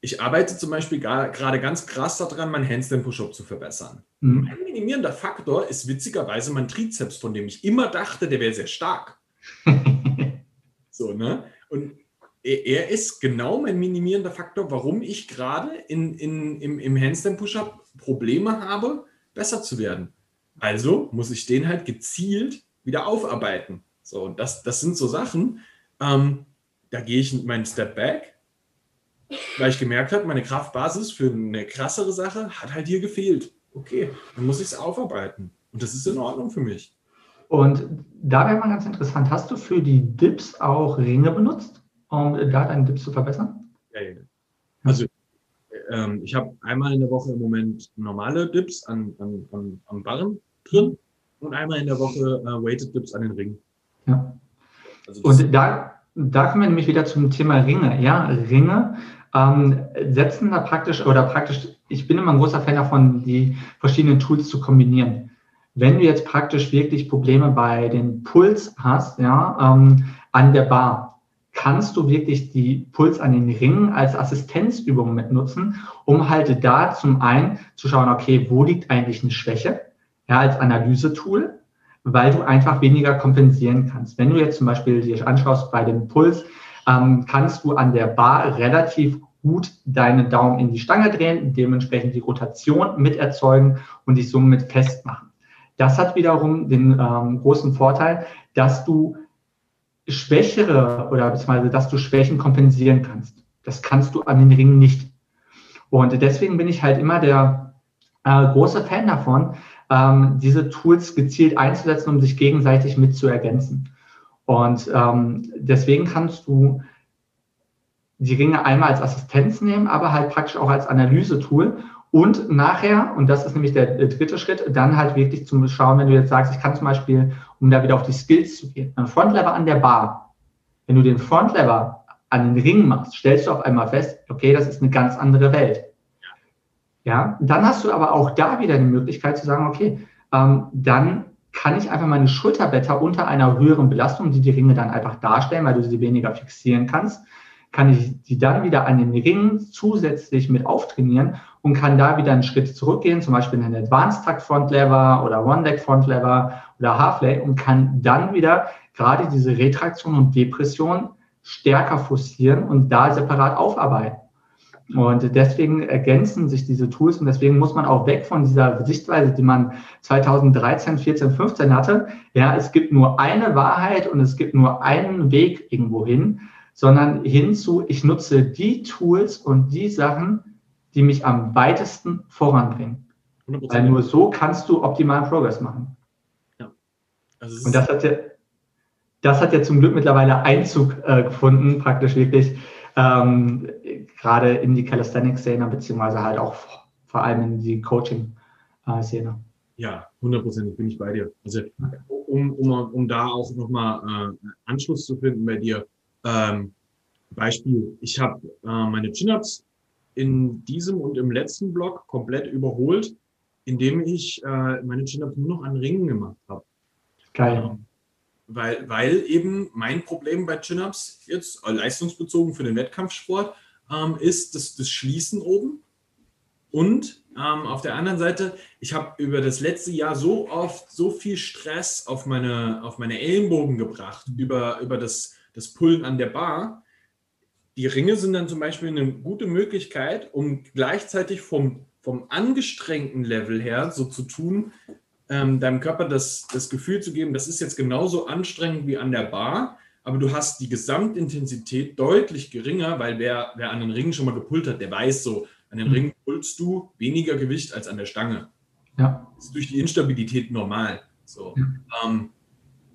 ich arbeite zum Beispiel gerade ganz krass daran, mein Handstand-Push-Up zu verbessern. Mhm. Ein minimierender Faktor ist witzigerweise mein Trizeps, von dem ich immer dachte, der wäre sehr stark. so, ne? Und er ist genau mein minimierender Faktor, warum ich gerade in, in, im, im Handstand-Push-Up Probleme habe, besser zu werden. Also muss ich den halt gezielt wieder aufarbeiten. So, das, das sind so Sachen, ähm, da gehe ich meinen Step Back, weil ich gemerkt habe, meine Kraftbasis für eine krassere Sache hat halt hier gefehlt. Okay, dann muss ich es aufarbeiten. Und das ist in Ordnung für mich. Und da wäre mal ganz interessant, hast du für die Dips auch Ringe benutzt, um da deinen Dips zu verbessern? Ja, ja. Also ähm, ich habe einmal in der Woche im Moment normale Dips an, an, an, am Barren drin und einmal in der Woche äh, Weighted Dips an den Ringen. Ja. Also und da, da kommen wir nämlich wieder zum Thema Ringe. Ja, Ringe ähm, setzen da praktisch oder praktisch, ich bin immer ein großer Fan davon, die verschiedenen Tools zu kombinieren. Wenn du jetzt praktisch wirklich Probleme bei den Puls hast, ja, ähm, an der Bar, kannst du wirklich die Puls an den Ringen als Assistenzübung mitnutzen, um halt da zum einen zu schauen, okay, wo liegt eigentlich eine Schwäche, ja, als Analysetool, weil du einfach weniger kompensieren kannst. Wenn du jetzt zum Beispiel dir anschaust bei dem Puls, ähm, kannst du an der Bar relativ gut deine Daumen in die Stange drehen, dementsprechend die Rotation mit erzeugen und dich somit festmachen. Das hat wiederum den ähm, großen Vorteil, dass du schwächere oder beziehungsweise dass du Schwächen kompensieren kannst. Das kannst du an den Ringen nicht. Und deswegen bin ich halt immer der äh, große Fan davon, ähm, diese Tools gezielt einzusetzen, um sich gegenseitig mit zu ergänzen. Und ähm, deswegen kannst du die Ringe einmal als Assistenz nehmen, aber halt praktisch auch als Analysetool und nachher, und das ist nämlich der, der dritte Schritt, dann halt wirklich zum Schauen, wenn du jetzt sagst, ich kann zum Beispiel, um da wieder auf die Skills zu gehen, ein Frontlever an der Bar. Wenn du den Frontlever an den Ring machst, stellst du auf einmal fest, okay, das ist eine ganz andere Welt. Ja, dann hast du aber auch da wieder die Möglichkeit zu sagen, okay, ähm, dann kann ich einfach meine Schulterblätter unter einer höheren Belastung, die die Ringe dann einfach darstellen, weil du sie weniger fixieren kannst, kann ich die dann wieder an den Ringen zusätzlich mit auftrainieren und kann da wieder einen Schritt zurückgehen, zum Beispiel in einen Advanced Tuck Front Lever oder One Leg Front Lever oder Half Leg und kann dann wieder gerade diese Retraktion und Depression stärker forcieren und da separat aufarbeiten. Und deswegen ergänzen sich diese Tools und deswegen muss man auch weg von dieser Sichtweise, die man 2013, 14, 15 hatte. Ja, es gibt nur eine Wahrheit und es gibt nur einen Weg irgendwo hin, sondern hinzu, ich nutze die Tools und die Sachen, die mich am weitesten voranbringen. 100%. Weil nur so kannst du optimalen Progress machen. Also und das hat ja, das hat ja zum Glück mittlerweile Einzug äh, gefunden, praktisch wirklich ähm, gerade in die Calisthenics-Szene, beziehungsweise halt auch vor allem in die Coaching-Szene. Ja, hundertprozentig bin ich bei dir. Also um, um, um da auch nochmal äh, Anschluss zu finden bei dir. Ähm, Beispiel, ich habe äh, meine Chin-Ups in diesem und im letzten Block komplett überholt, indem ich äh, meine Chin-Ups nur noch an Ringen gemacht habe. Geil. Weil, weil eben mein Problem bei Chin-Ups jetzt leistungsbezogen für den Wettkampfsport ähm, ist das, das Schließen oben. Und ähm, auf der anderen Seite, ich habe über das letzte Jahr so oft so viel Stress auf meine, auf meine Ellenbogen gebracht, über, über das, das Pullen an der Bar. Die Ringe sind dann zum Beispiel eine gute Möglichkeit, um gleichzeitig vom, vom angestrengten Level her so zu tun, ähm, deinem Körper das, das Gefühl zu geben, das ist jetzt genauso anstrengend wie an der Bar, aber du hast die Gesamtintensität deutlich geringer, weil wer, wer an den Ringen schon mal gepult hat, der weiß so, an den mhm. Ringen pulst du weniger Gewicht als an der Stange. Ja. Das ist durch die Instabilität normal. So. Ja. Ähm,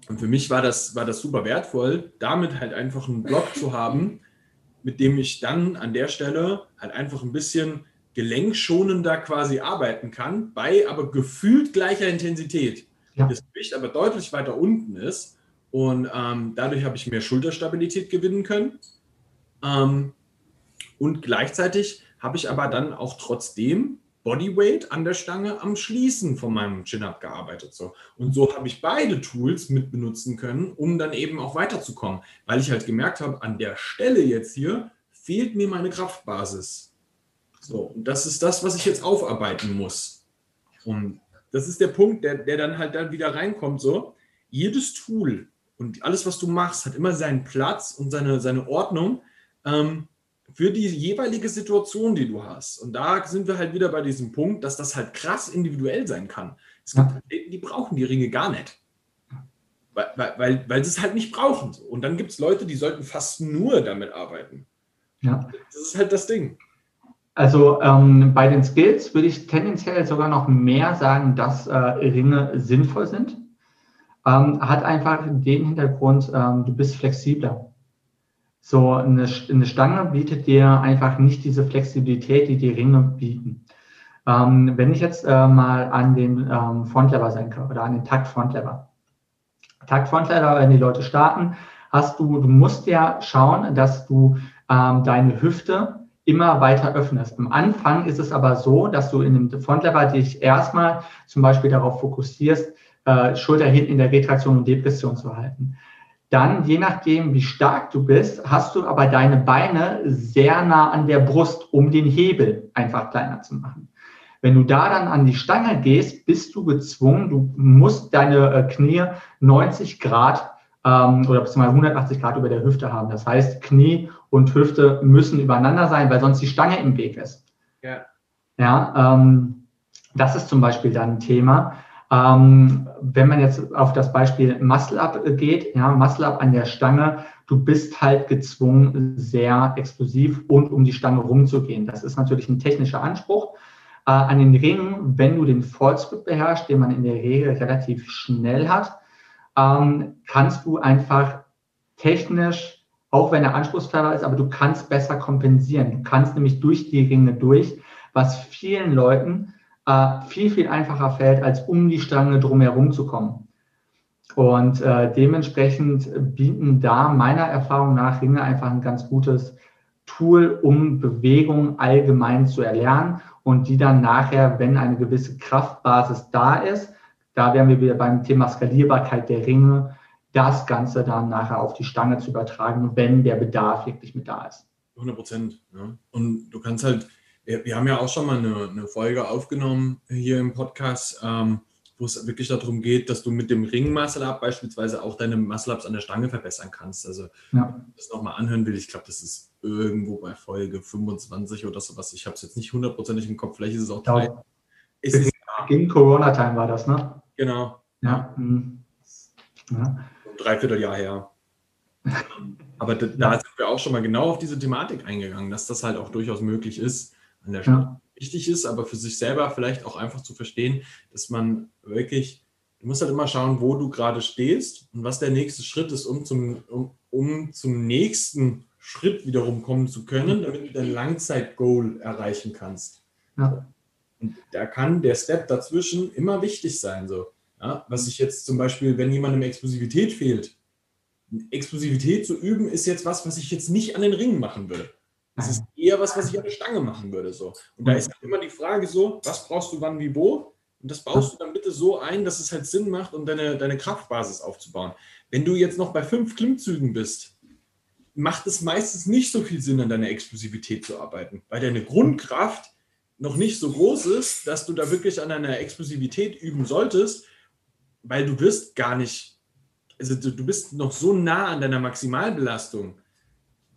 und für mich war das, war das super wertvoll, damit halt einfach einen Block zu haben, mit dem ich dann an der Stelle halt einfach ein bisschen gelenkschonender quasi arbeiten kann, bei aber gefühlt gleicher Intensität. Ja. Das Gewicht aber deutlich weiter unten ist und ähm, dadurch habe ich mehr Schulterstabilität gewinnen können. Ähm, und gleichzeitig habe ich aber dann auch trotzdem Bodyweight an der Stange am Schließen von meinem Chin-Up gearbeitet. So. Und so habe ich beide Tools mit benutzen können, um dann eben auch weiterzukommen, weil ich halt gemerkt habe, an der Stelle jetzt hier fehlt mir meine Kraftbasis. So, und das ist das, was ich jetzt aufarbeiten muss. Und das ist der Punkt, der, der dann halt dann wieder reinkommt. So, jedes Tool und alles, was du machst, hat immer seinen Platz und seine, seine Ordnung ähm, für die jeweilige Situation, die du hast. Und da sind wir halt wieder bei diesem Punkt, dass das halt krass individuell sein kann. Es gibt Athleten, die brauchen die Ringe gar nicht. weil, weil, weil sie es halt nicht brauchen. Und dann gibt es Leute, die sollten fast nur damit arbeiten. Ja. Das ist halt das Ding. Also ähm, bei den Skills würde ich tendenziell sogar noch mehr sagen, dass äh, Ringe sinnvoll sind. Ähm, hat einfach den Hintergrund, ähm, du bist flexibler. So eine, eine, Stange bietet dir einfach nicht diese Flexibilität, die die Ringe bieten. Ähm, wenn ich jetzt äh, mal an den ähm, Frontlever denke oder an den Takt Frontlever. Takt Frontlever, wenn die Leute starten, hast du, du musst ja schauen, dass du ähm, deine Hüfte immer weiter öffnest. Am Anfang ist es aber so, dass du in dem Frontlever dich erstmal zum Beispiel darauf fokussierst, äh, Schulter hinten in der Retraktion und Depression zu halten. Dann, je nachdem, wie stark du bist, hast du aber deine Beine sehr nah an der Brust, um den Hebel einfach kleiner zu machen. Wenn du da dann an die Stange gehst, bist du gezwungen, du musst deine äh, Knie 90 Grad ähm, oder beziehungsweise 180 Grad über der Hüfte haben. Das heißt, Knie und Hüfte müssen übereinander sein, weil sonst die Stange im Weg ist. Ja. Ja, ähm, das ist zum Beispiel dann ein Thema. Ähm, wenn man jetzt auf das Beispiel Muscle-Up geht, ja, Muscle-Up an der Stange, du bist halt gezwungen, sehr explosiv und um die Stange rumzugehen. Das ist natürlich ein technischer Anspruch. Äh, an den Ringen, wenn du den Fallscript beherrschst, den man in der Regel relativ schnell hat, ähm, kannst du einfach technisch, auch wenn er anspruchsvoller ist, aber du kannst besser kompensieren. Du kannst nämlich durch die Ringe durch, was vielen Leuten äh, viel, viel einfacher fällt, als um die Stange drumherum zu kommen. Und äh, dementsprechend bieten da meiner Erfahrung nach Ringe einfach ein ganz gutes Tool, um Bewegung allgemein zu erlernen und die dann nachher, wenn eine gewisse Kraftbasis da ist, da wären wir wieder beim Thema Skalierbarkeit der Ringe, das Ganze dann nachher auf die Stange zu übertragen, wenn der Bedarf wirklich mit da ist. 100 Prozent. Ja. Und du kannst halt, wir, wir, haben ja auch schon mal eine, eine Folge aufgenommen hier im Podcast, ähm, wo es wirklich darum geht, dass du mit dem Ring Muscle Up beispielsweise auch deine Muscle Ups an der Stange verbessern kannst. Also, ja. wenn du das nochmal anhören will, ich glaube, das ist irgendwo bei Folge 25 oder sowas. Ich habe es jetzt nicht hundertprozentig im Kopf, vielleicht ist es auch drei. Ja. Es ist, Gegen Corona-Time war das, ne? Genau. Ja. Mhm. ja. Ein Dreivierteljahr her. Aber da, da, sind wir auch schon mal genau auf diese Thematik eingegangen, dass das halt auch durchaus möglich ist, an der Stelle ja. wichtig ist, aber für sich selber vielleicht auch einfach zu verstehen, dass man wirklich, du musst halt immer schauen, wo du gerade stehst und was der nächste Schritt ist, um zum, um, um zum nächsten Schritt wiederum kommen zu können, damit du dein Langzeit-Goal erreichen kannst. Ja. Und da kann der Step dazwischen immer wichtig sein. So. Ja, was ich jetzt zum Beispiel, wenn jemandem Explosivität fehlt, Explosivität zu üben, ist jetzt was, was ich jetzt nicht an den Ringen machen würde. Das ist eher was, was ich an der Stange machen würde. So. Und da ist halt immer die Frage so, was brauchst du wann, wie, wo? Und das baust du dann bitte so ein, dass es halt Sinn macht, um deine, deine Kraftbasis aufzubauen. Wenn du jetzt noch bei fünf Klimmzügen bist, macht es meistens nicht so viel Sinn, an deiner Explosivität zu arbeiten, weil deine Grundkraft noch nicht so groß ist, dass du da wirklich an einer Explosivität üben solltest, weil du wirst gar nicht, also du, bist noch so nah an deiner Maximalbelastung,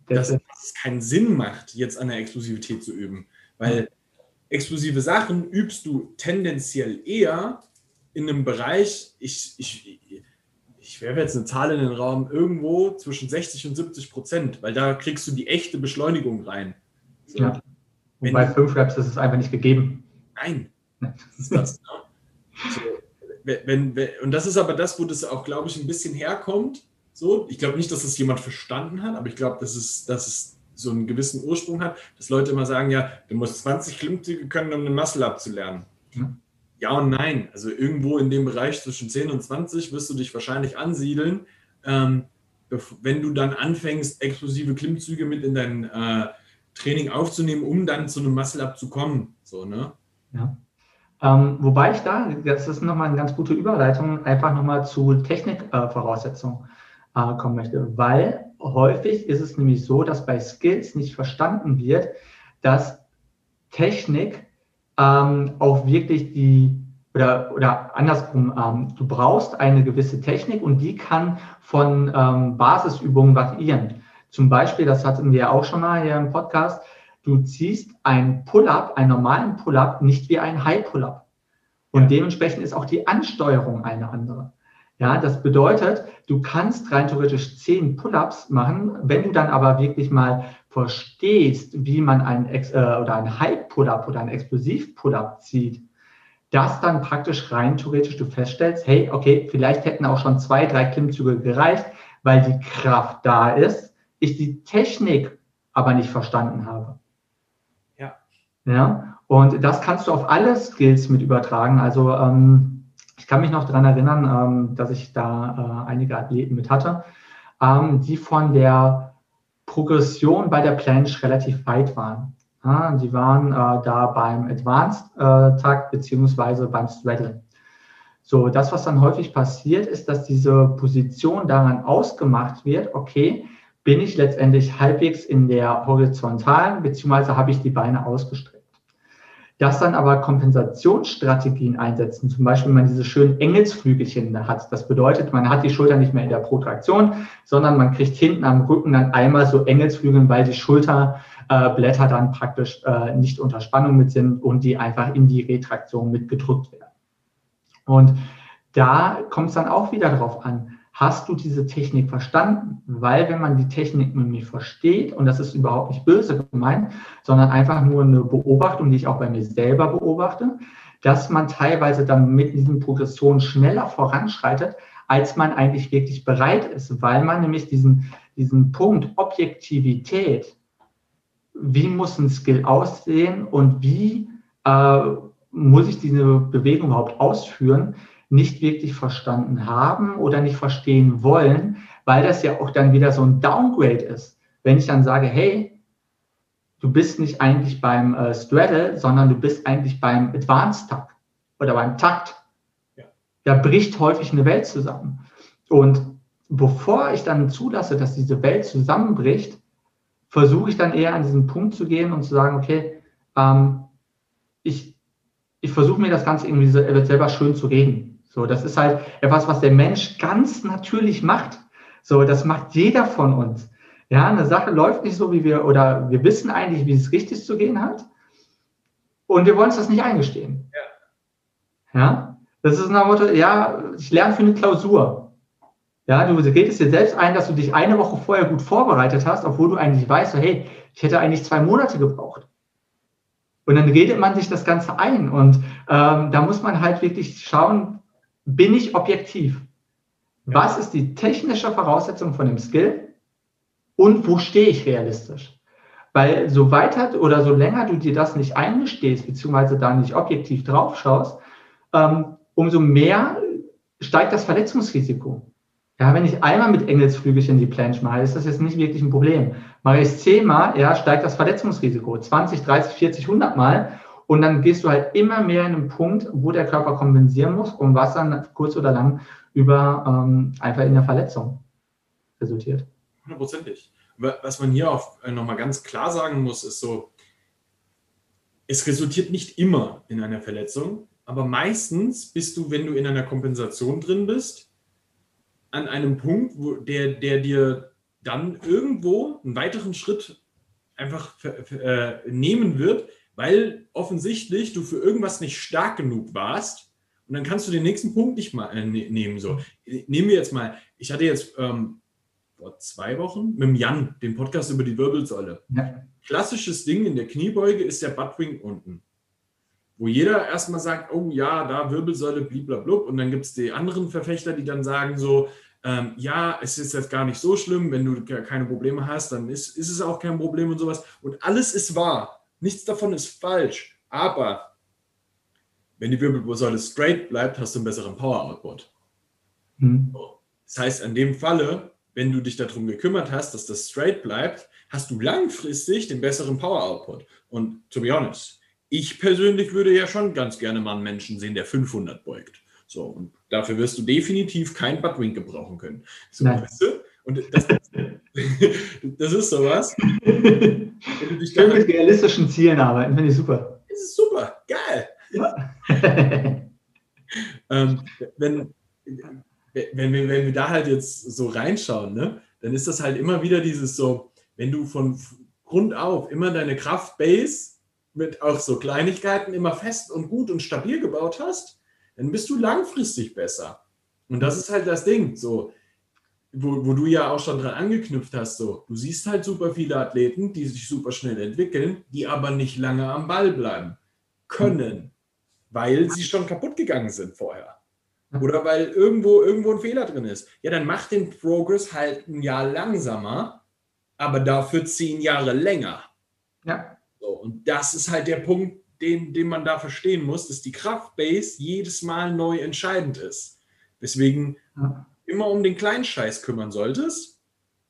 dass es keinen Sinn macht, jetzt an der Explosivität zu üben. Weil explosive Sachen übst du tendenziell eher in einem Bereich, ich, ich, ich werfe jetzt eine Zahl in den Raum, irgendwo zwischen 60 und 70 Prozent, weil da kriegst du die echte Beschleunigung rein. So. Ja. Und bei 5 Reps ist es einfach nicht gegeben. Nein, das ist das. Ne? So, wenn, wenn, und das ist aber das, wo das auch, glaube ich, ein bisschen herkommt. So, ich glaube nicht, dass das jemand verstanden hat, aber ich glaube, dass es, dass es so einen gewissen Ursprung hat, dass Leute immer sagen, ja, du musst 20 Klimmzüge können, um eine Muscle abzulernen. Ja. ja und nein. Also irgendwo in dem Bereich zwischen 10 und 20 wirst du dich wahrscheinlich ansiedeln, ähm, wenn du dann anfängst, explosive Klimmzüge mit in dein äh, Training aufzunehmen, um dann zu einem Muscle-Up zu kommen. So, ne? Ja. Ähm, wobei ich da, das ist nochmal eine ganz gute Überleitung, einfach nochmal zu Technikvoraussetzungen äh, äh, kommen möchte. Weil häufig ist es nämlich so, dass bei Skills nicht verstanden wird, dass Technik ähm, auch wirklich die oder, oder andersrum, ähm, du brauchst eine gewisse Technik und die kann von ähm, Basisübungen variieren. Zum Beispiel, das hatten wir auch schon mal hier im Podcast, du ziehst ein Pull-up, einen normalen Pull-up, nicht wie ein High-Pull-up. Und dementsprechend ist auch die Ansteuerung eine andere. Ja, das bedeutet, Du kannst rein theoretisch zehn Pull-ups machen, wenn du dann aber wirklich mal verstehst, wie man einen Ex äh, oder einen High-Pull-up oder einen Explosiv-Pull-up zieht, dass dann praktisch rein theoretisch du feststellst, hey, okay, vielleicht hätten auch schon zwei, drei Klimmzüge gereicht, weil die Kraft da ist, ich die Technik aber nicht verstanden habe. Ja. Und das kannst du auf alle Skills mit übertragen. Also ähm, ich kann mich noch daran erinnern, ähm, dass ich da äh, einige Athleten mit hatte, ähm, die von der Progression bei der Planche relativ weit waren. Ja, die waren äh, da beim Advanced-Takt äh, beziehungsweise beim Straddle. So, das, was dann häufig passiert, ist, dass diese Position daran ausgemacht wird, okay, bin ich letztendlich halbwegs in der horizontalen, beziehungsweise habe ich die Beine ausgestreckt. Dass dann aber Kompensationsstrategien einsetzen, zum Beispiel, wenn man diese schönen Engelsflügelchen hat. Das bedeutet, man hat die Schulter nicht mehr in der Protraktion, sondern man kriegt hinten am Rücken dann einmal so Engelsflügel, weil die Schulterblätter dann praktisch äh, nicht unter Spannung mit sind und die einfach in die Retraktion mit gedrückt werden. Und da kommt es dann auch wieder darauf an, hast du diese Technik verstanden? Weil wenn man die Technik nämlich versteht, und das ist überhaupt nicht böse gemeint, sondern einfach nur eine Beobachtung, die ich auch bei mir selber beobachte, dass man teilweise dann mit diesen Progressionen schneller voranschreitet, als man eigentlich wirklich bereit ist, weil man nämlich diesen, diesen Punkt Objektivität, wie muss ein Skill aussehen und wie äh, muss ich diese Bewegung überhaupt ausführen, nicht wirklich verstanden haben oder nicht verstehen wollen, weil das ja auch dann wieder so ein Downgrade ist. Wenn ich dann sage, hey, du bist nicht eigentlich beim äh, Straddle, sondern du bist eigentlich beim Advanced Takt oder beim Takt. Ja. Da bricht häufig eine Welt zusammen. Und bevor ich dann zulasse, dass diese Welt zusammenbricht, versuche ich dann eher an diesen Punkt zu gehen und zu sagen, okay, ähm, ich, ich versuche mir das Ganze irgendwie selber schön zu reden. So, das ist halt etwas, was der Mensch ganz natürlich macht. So, das macht jeder von uns. Ja, eine Sache läuft nicht so, wie wir, oder wir wissen eigentlich, wie es richtig zu gehen hat. Und wir wollen uns das nicht eingestehen. Ja. Ja, das ist ein Motto, ja, ich lerne für eine Klausur. Ja, du redest dir selbst ein, dass du dich eine Woche vorher gut vorbereitet hast, obwohl du eigentlich weißt, so, hey, ich hätte eigentlich zwei Monate gebraucht. Und dann redet man sich das Ganze ein. Und ähm, da muss man halt wirklich schauen, bin ich objektiv? Was ist die technische Voraussetzung von dem Skill? Und wo stehe ich realistisch? Weil so weiter oder so länger du dir das nicht eingestehst, beziehungsweise da nicht objektiv drauf schaust, ähm, umso mehr steigt das Verletzungsrisiko. Ja, wenn ich einmal mit Engelsflügelchen die Planche mache, ist das jetzt nicht wirklich ein Problem. Mache ich es zehnmal, ja, steigt das Verletzungsrisiko. 20, 30, 40, 100 Mal. Und dann gehst du halt immer mehr in einen Punkt, wo der Körper kompensieren muss und was dann kurz oder lang über ähm, einfach in der Verletzung resultiert. Hundertprozentig. Was man hier auch äh, nochmal ganz klar sagen muss, ist so, es resultiert nicht immer in einer Verletzung, aber meistens bist du, wenn du in einer Kompensation drin bist, an einem Punkt, wo der, der dir dann irgendwo einen weiteren Schritt einfach äh, nehmen wird, weil offensichtlich du für irgendwas nicht stark genug warst. Und dann kannst du den nächsten Punkt nicht mal äh, ne-, nehmen. So. Nehmen wir jetzt mal, ich hatte jetzt ähm, vor zwei Wochen mit dem Jan den Podcast über die Wirbelsäule. Ja. Klassisches Ding in der Kniebeuge ist der Buttwing unten wo jeder erstmal sagt, oh ja, da Wirbelsäule, bliblablub. Und dann gibt es die anderen Verfechter, die dann sagen so, ähm, ja, es ist jetzt gar nicht so schlimm, wenn du keine Probleme hast, dann ist, ist es auch kein Problem und sowas. Und alles ist wahr. Nichts davon ist falsch. Aber wenn die Wirbelsäule straight bleibt, hast du einen besseren Power Output. Mhm. Das heißt, in dem Falle, wenn du dich darum gekümmert hast, dass das straight bleibt, hast du langfristig den besseren Power Output. Und to be honest, ich persönlich würde ja schon ganz gerne mal einen Menschen sehen, der 500 beugt. So, und dafür wirst du definitiv kein Buttwink gebrauchen können. So, weißt du? Und das, das ist sowas. Wenn du dich Schön mit realistischen Zielen arbeiten, finde ich super. Das ist super, geil. Ja. ähm, wenn, wenn, wir, wenn wir da halt jetzt so reinschauen, ne, dann ist das halt immer wieder dieses so, wenn du von Grund auf immer deine Kraftbase mit auch so Kleinigkeiten immer fest und gut und stabil gebaut hast, dann bist du langfristig besser. Und das ist halt das Ding. So, wo, wo du ja auch schon dran angeknüpft hast, so, du siehst halt super viele Athleten, die sich super schnell entwickeln, die aber nicht lange am Ball bleiben können, weil sie schon kaputt gegangen sind vorher. Oder weil irgendwo, irgendwo ein Fehler drin ist. Ja, dann mach den Progress halt ein Jahr langsamer, aber dafür zehn Jahre länger. Ja. So, und das ist halt der Punkt, den, den man da verstehen muss, dass die Kraftbase jedes Mal neu entscheidend ist. Deswegen ja. Immer um den Kleinscheiß kümmern solltest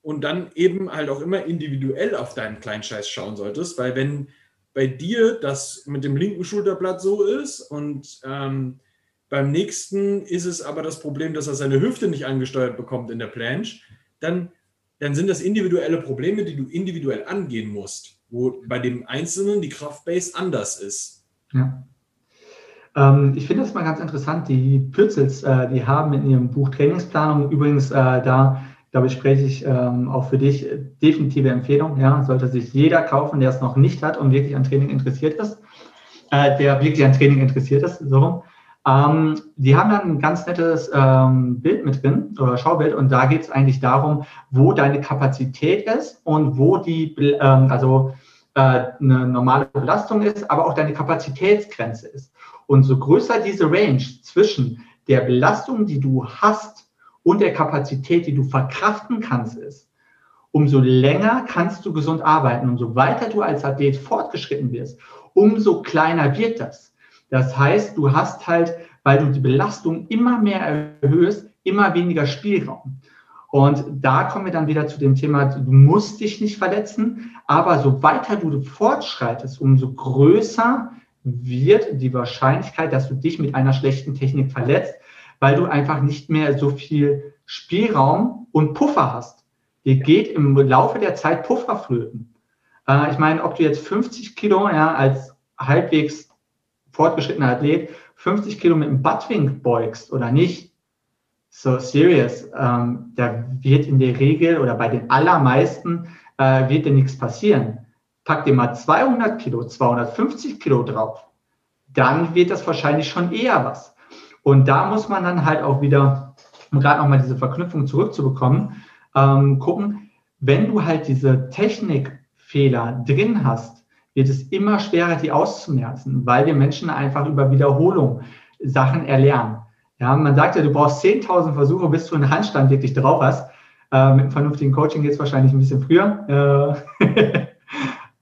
und dann eben halt auch immer individuell auf deinen Kleinscheiß schauen solltest, weil wenn bei dir das mit dem linken Schulterblatt so ist und ähm, beim nächsten ist es aber das Problem, dass er seine Hüfte nicht angesteuert bekommt in der Planche, dann, dann sind das individuelle Probleme, die du individuell angehen musst wo bei dem Einzelnen die Kraftbase anders ist. Ja. Ähm, ich finde das mal ganz interessant. Die Pürzels, äh, die haben in ihrem Buch Trainingsplanung übrigens äh, da, da bespreche ich ähm, auch für dich definitive Empfehlung. Ja, sollte sich jeder kaufen, der es noch nicht hat und wirklich an Training interessiert ist, äh, der wirklich an Training interessiert ist. So. Ähm, die haben dann ein ganz nettes ähm, Bild mit drin oder Schaubild und da geht es eigentlich darum, wo deine Kapazität ist und wo die, ähm, also äh, eine normale Belastung ist, aber auch deine Kapazitätsgrenze ist. Und so größer diese Range zwischen der Belastung, die du hast und der Kapazität, die du verkraften kannst, ist, umso länger kannst du gesund arbeiten. Und so weiter du als Athlet fortgeschritten wirst, umso kleiner wird das. Das heißt, du hast halt, weil du die Belastung immer mehr erhöhst, immer weniger Spielraum. Und da kommen wir dann wieder zu dem Thema, du musst dich nicht verletzen, aber so weiter du fortschreitest, umso größer wird die Wahrscheinlichkeit, dass du dich mit einer schlechten Technik verletzt, weil du einfach nicht mehr so viel Spielraum und Puffer hast. Dir geht im Laufe der Zeit Puffer flöten. Äh, ich meine, ob du jetzt 50 Kilo ja, als halbwegs fortgeschrittener Athlet 50 Kilo mit dem Buttwink beugst oder nicht, so serious, ähm, da wird in der Regel oder bei den allermeisten äh, wird dir nichts passieren. Pack dir mal 200 Kilo, 250 Kilo drauf, dann wird das wahrscheinlich schon eher was. Und da muss man dann halt auch wieder, um gerade nochmal diese Verknüpfung zurückzubekommen, ähm, gucken, wenn du halt diese Technikfehler drin hast, wird es immer schwerer, die auszumerzen, weil wir Menschen einfach über Wiederholung Sachen erlernen. Ja, man sagt ja, du brauchst 10.000 Versuche, bis du einen Handstand wirklich drauf hast. Äh, mit einem vernünftigen Coaching geht es wahrscheinlich ein bisschen früher. Äh,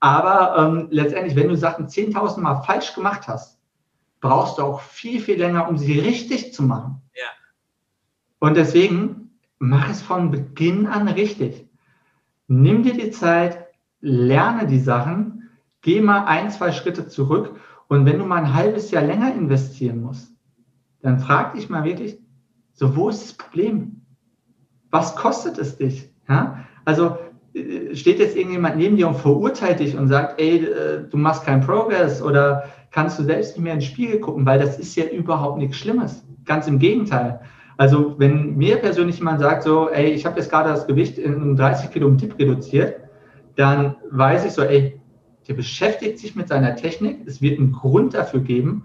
aber ähm, letztendlich, wenn du Sachen 10.000 Mal falsch gemacht hast, brauchst du auch viel, viel länger, um sie richtig zu machen. Ja. Und deswegen mach es von Beginn an richtig. Nimm dir die Zeit, lerne die Sachen geh mal ein, zwei Schritte zurück und wenn du mal ein halbes Jahr länger investieren musst, dann frag dich mal wirklich, so wo ist das Problem? Was kostet es dich? Ja? Also steht jetzt irgendjemand neben dir und verurteilt dich und sagt, ey, äh, du machst keinen Progress oder kannst du selbst nicht mehr ins Spiegel gucken, weil das ist ja überhaupt nichts Schlimmes. Ganz im Gegenteil. Also wenn mir persönlich jemand sagt, so, ey, ich habe jetzt gerade das Gewicht in 30 Kilo im Tipp reduziert, dann weiß ich so, ey, der beschäftigt sich mit seiner Technik. Es wird einen Grund dafür geben.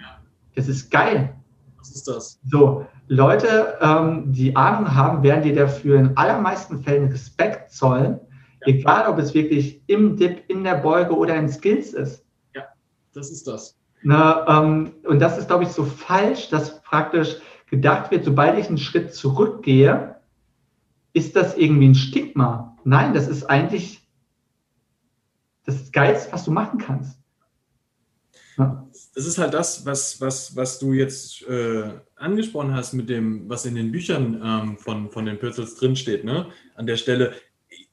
Das ist geil. Was ist das? So, Leute, ähm, die Ahnung haben, werden dir dafür in allermeisten Fällen Respekt zollen, ja. egal ob es wirklich im Dip, in der Beuge oder in Skills ist. Ja, das ist das. Na, ähm, und das ist, glaube ich, so falsch, dass praktisch gedacht wird, sobald ich einen Schritt zurückgehe, ist das irgendwie ein Stigma. Nein, das ist eigentlich das Geilste, was du machen kannst. Ja. Das ist halt das, was, was, was du jetzt äh, angesprochen hast mit dem, was in den Büchern ähm, von, von den Pürzels drinsteht. Ne? An der Stelle,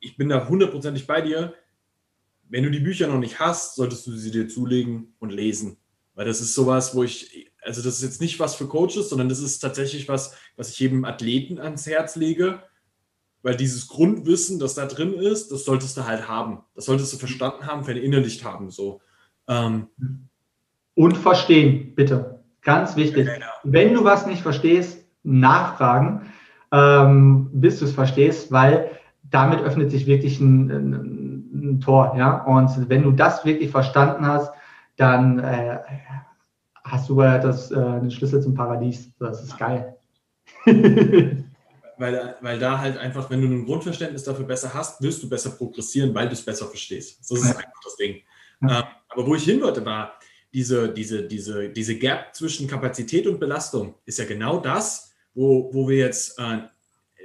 ich bin da hundertprozentig bei dir. Wenn du die Bücher noch nicht hast, solltest du sie dir zulegen und lesen. Weil das ist sowas, wo ich, also das ist jetzt nicht was für Coaches, sondern das ist tatsächlich was, was ich jedem Athleten ans Herz lege, weil dieses Grundwissen, das da drin ist, das solltest du halt haben. Das solltest du verstanden haben, verinnerlicht haben. So. Ähm. Und verstehen, bitte. Ganz wichtig. Ja, genau. Wenn du was nicht verstehst, nachfragen, ähm, bis du es verstehst, weil damit öffnet sich wirklich ein, ein, ein, Tor. Ja? Und wenn du das wirklich verstanden hast, dann äh, hast du das, äh, den Schlüssel zum Paradies. Das ist geil. weil, weil da halt einfach, wenn du ein Grundverständnis dafür besser hast, wirst du besser progressieren, weil du es besser verstehst. Das ist einfach das Ding. Ja. Ähm, aber wo ich hin wollte, war, diese, diese, diese, diese Gap zwischen Kapazität und Belastung ist ja genau das, wo, wo wir jetzt, äh,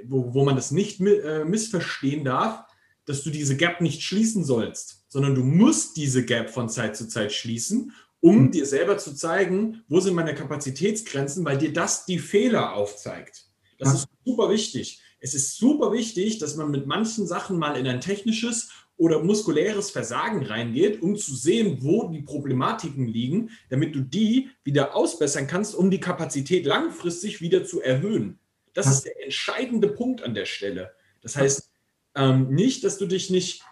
wo, wo man das nicht äh, missverstehen darf, dass du diese Gap nicht schließen sollst, sondern du musst diese Gap von Zeit zu Zeit schließen, um mhm. dir selber zu zeigen, wo sind meine Kapazitätsgrenzen, weil dir das die Fehler aufzeigt. Das ja. ist super wichtig. Es ist super wichtig, dass man mit manchen Sachen mal in ein technisches oder muskuläres Versagen reingeht, um zu sehen, wo die Problematiken liegen, damit du die wieder ausbessern kannst, um die Kapazität langfristig wieder zu erhöhen. Das ist der entscheidende Punkt an der Stelle. Das heißt ähm, nicht, dass du dich nicht,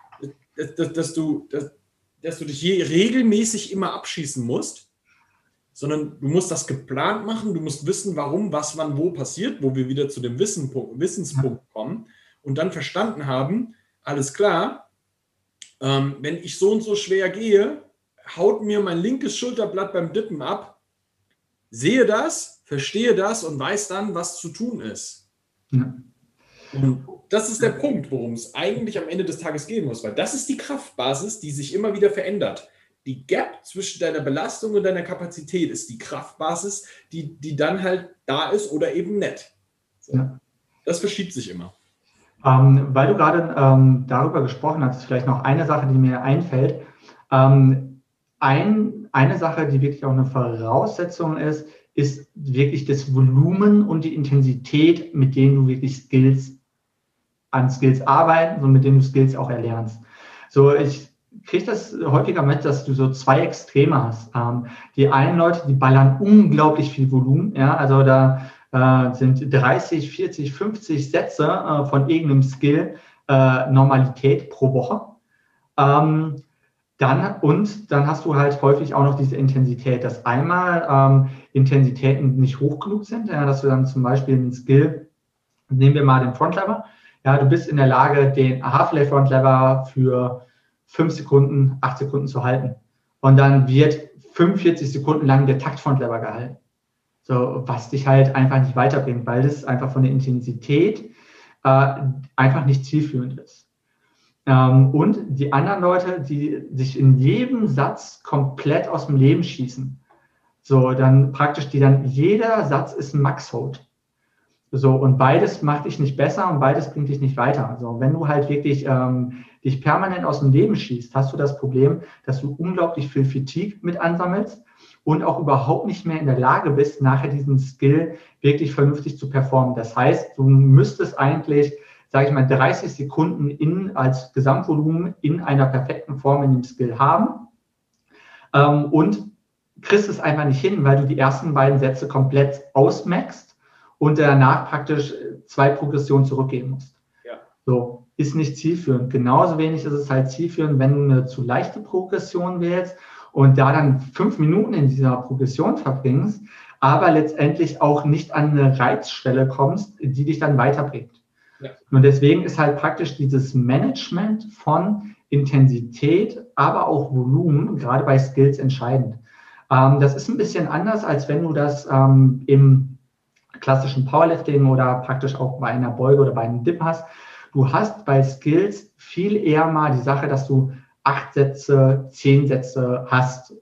dass, dass, du, dass, dass du dich regelmäßig immer abschießen musst, sondern du musst das geplant machen, du musst wissen, warum, was, wann, wo passiert, wo wir wieder zu dem Wissenspunkt, Wissenspunkt kommen und dann verstanden haben, alles klar, ähm, wenn ich so und so schwer gehe, haut mir mein linkes Schulterblatt beim Dippen ab, sehe das, verstehe das und weiß dann, was zu tun ist. Ja. Und das ist der Punkt, worum es eigentlich am Ende des Tages gehen muss, weil das ist die Kraftbasis, die sich immer wieder verändert. Die Gap zwischen deiner Belastung und deiner Kapazität ist die Kraftbasis, die, die dann halt da ist oder eben nicht. So. Ja. Das verschiebt sich immer. Ähm, weil du gerade ähm, darüber gesprochen hast, vielleicht noch eine Sache, die mir einfällt. Ähm, ein, eine Sache, die wirklich auch eine Voraussetzung ist, ist wirklich das Volumen und die Intensität, mit denen du wirklich Skills an Skills arbeiten und mit denen du Skills auch erlernst. So, ich kriege das häufiger mit, dass du so zwei Extreme hast. Ähm, die einen Leute, die ballern unglaublich viel Volumen, ja, also da äh, sind 30, 40, 50 Sätze äh, von irgendeinem Skill äh, Normalität pro Woche. Ähm, dann, und dann hast du halt häufig auch noch diese Intensität, dass einmal ähm, Intensitäten nicht hoch genug sind, ja, dass du dann zum Beispiel einen Skill, nehmen wir mal den Frontlever, ja, du bist in der Lage, den Half-Lay Frontlever für 5 Sekunden, 8 Sekunden zu halten. Und dann wird 45 Sekunden lang der Takt Frontlever gehalten. So, was dich halt einfach nicht weiterbringt, weil das einfach von der Intensität äh, einfach nicht zielführend ist. Ähm, und die anderen Leute, die sich in jedem Satz komplett aus dem Leben schießen, so, dann praktisch die dann, jeder Satz ist Max-Hold. So, und beides macht dich nicht besser und beides bringt dich nicht weiter. Also, wenn du halt wirklich ähm, dich permanent aus dem Leben schießt, hast du das Problem, dass du unglaublich viel Fatigue mit ansammelst und auch überhaupt nicht mehr in der Lage bist, nachher diesen Skill wirklich vernünftig zu performen. Das heißt, du müsstest eigentlich, sage ich mal, 30 Sekunden in, als Gesamtvolumen in einer perfekten Form in dem Skill haben ähm, und kriegst es einfach nicht hin, weil du die ersten beiden Sätze komplett ausmaxst und danach praktisch zwei Progressionen zurückgeben musst. Ja. So, ist nicht zielführend. Genauso wenig ist es halt zielführend, wenn du eine zu leichte Progression wählst und da dann fünf Minuten in dieser Progression verbringst, aber letztendlich auch nicht an eine Reizschwelle kommst, die dich dann weiterbringt. Und deswegen ist halt praktisch dieses Management von Intensität, aber auch Volumen, gerade bei Skills entscheidend. Ähm, das ist ein bisschen anders, als wenn du das ähm, im klassischen Powerlifting oder praktisch auch bei einer Beuge oder bei einem Dip hast. Du hast bei Skills viel eher mal die Sache, dass du acht Sätze, zehn Sätze hast.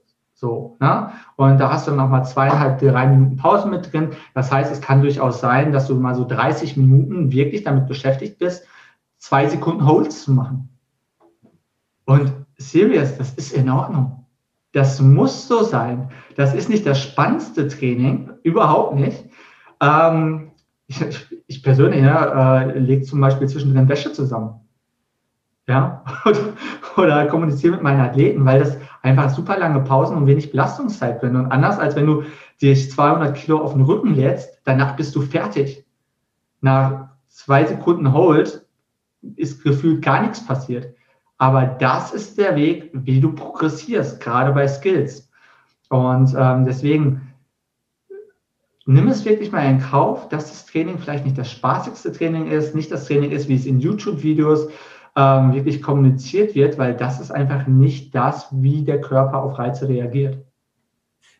So, ne? Und da hast du nochmal zweieinhalb, drei Minuten Pause mit drin. Das heißt, es kann durchaus sein, dass du mal so 30 Minuten wirklich damit beschäftigt bist, zwei Sekunden Holds zu machen. Und serious, das ist in Ordnung. Das muss so sein. Das ist nicht das spannendste Training, überhaupt nicht. Ähm, ich, ich, persönlich ja, äh, lege zum Beispiel zwischendrin Wäsche zusammen ja, oder kommuniziere mit meinen Athleten, weil das einfach super lange Pausen und wenig Belastungszeit sind. Und anders als wenn du dich 200 Kilo auf den Rücken lädst, danach bist du fertig. Nach zwei Sekunden Hold ist gefühlt gar nichts passiert. Aber das ist der Weg, wie du progressierst, gerade bei Skills. Und ähm, deswegen nimm es wirklich mal in Kauf, dass das Training vielleicht nicht das spaßigste Training ist, nicht das Training ist, wie es in YouTube-Videos ähm, wirklich kommuniziert wird, weil das ist einfach nicht das, wie der Körper auf Reize reagiert.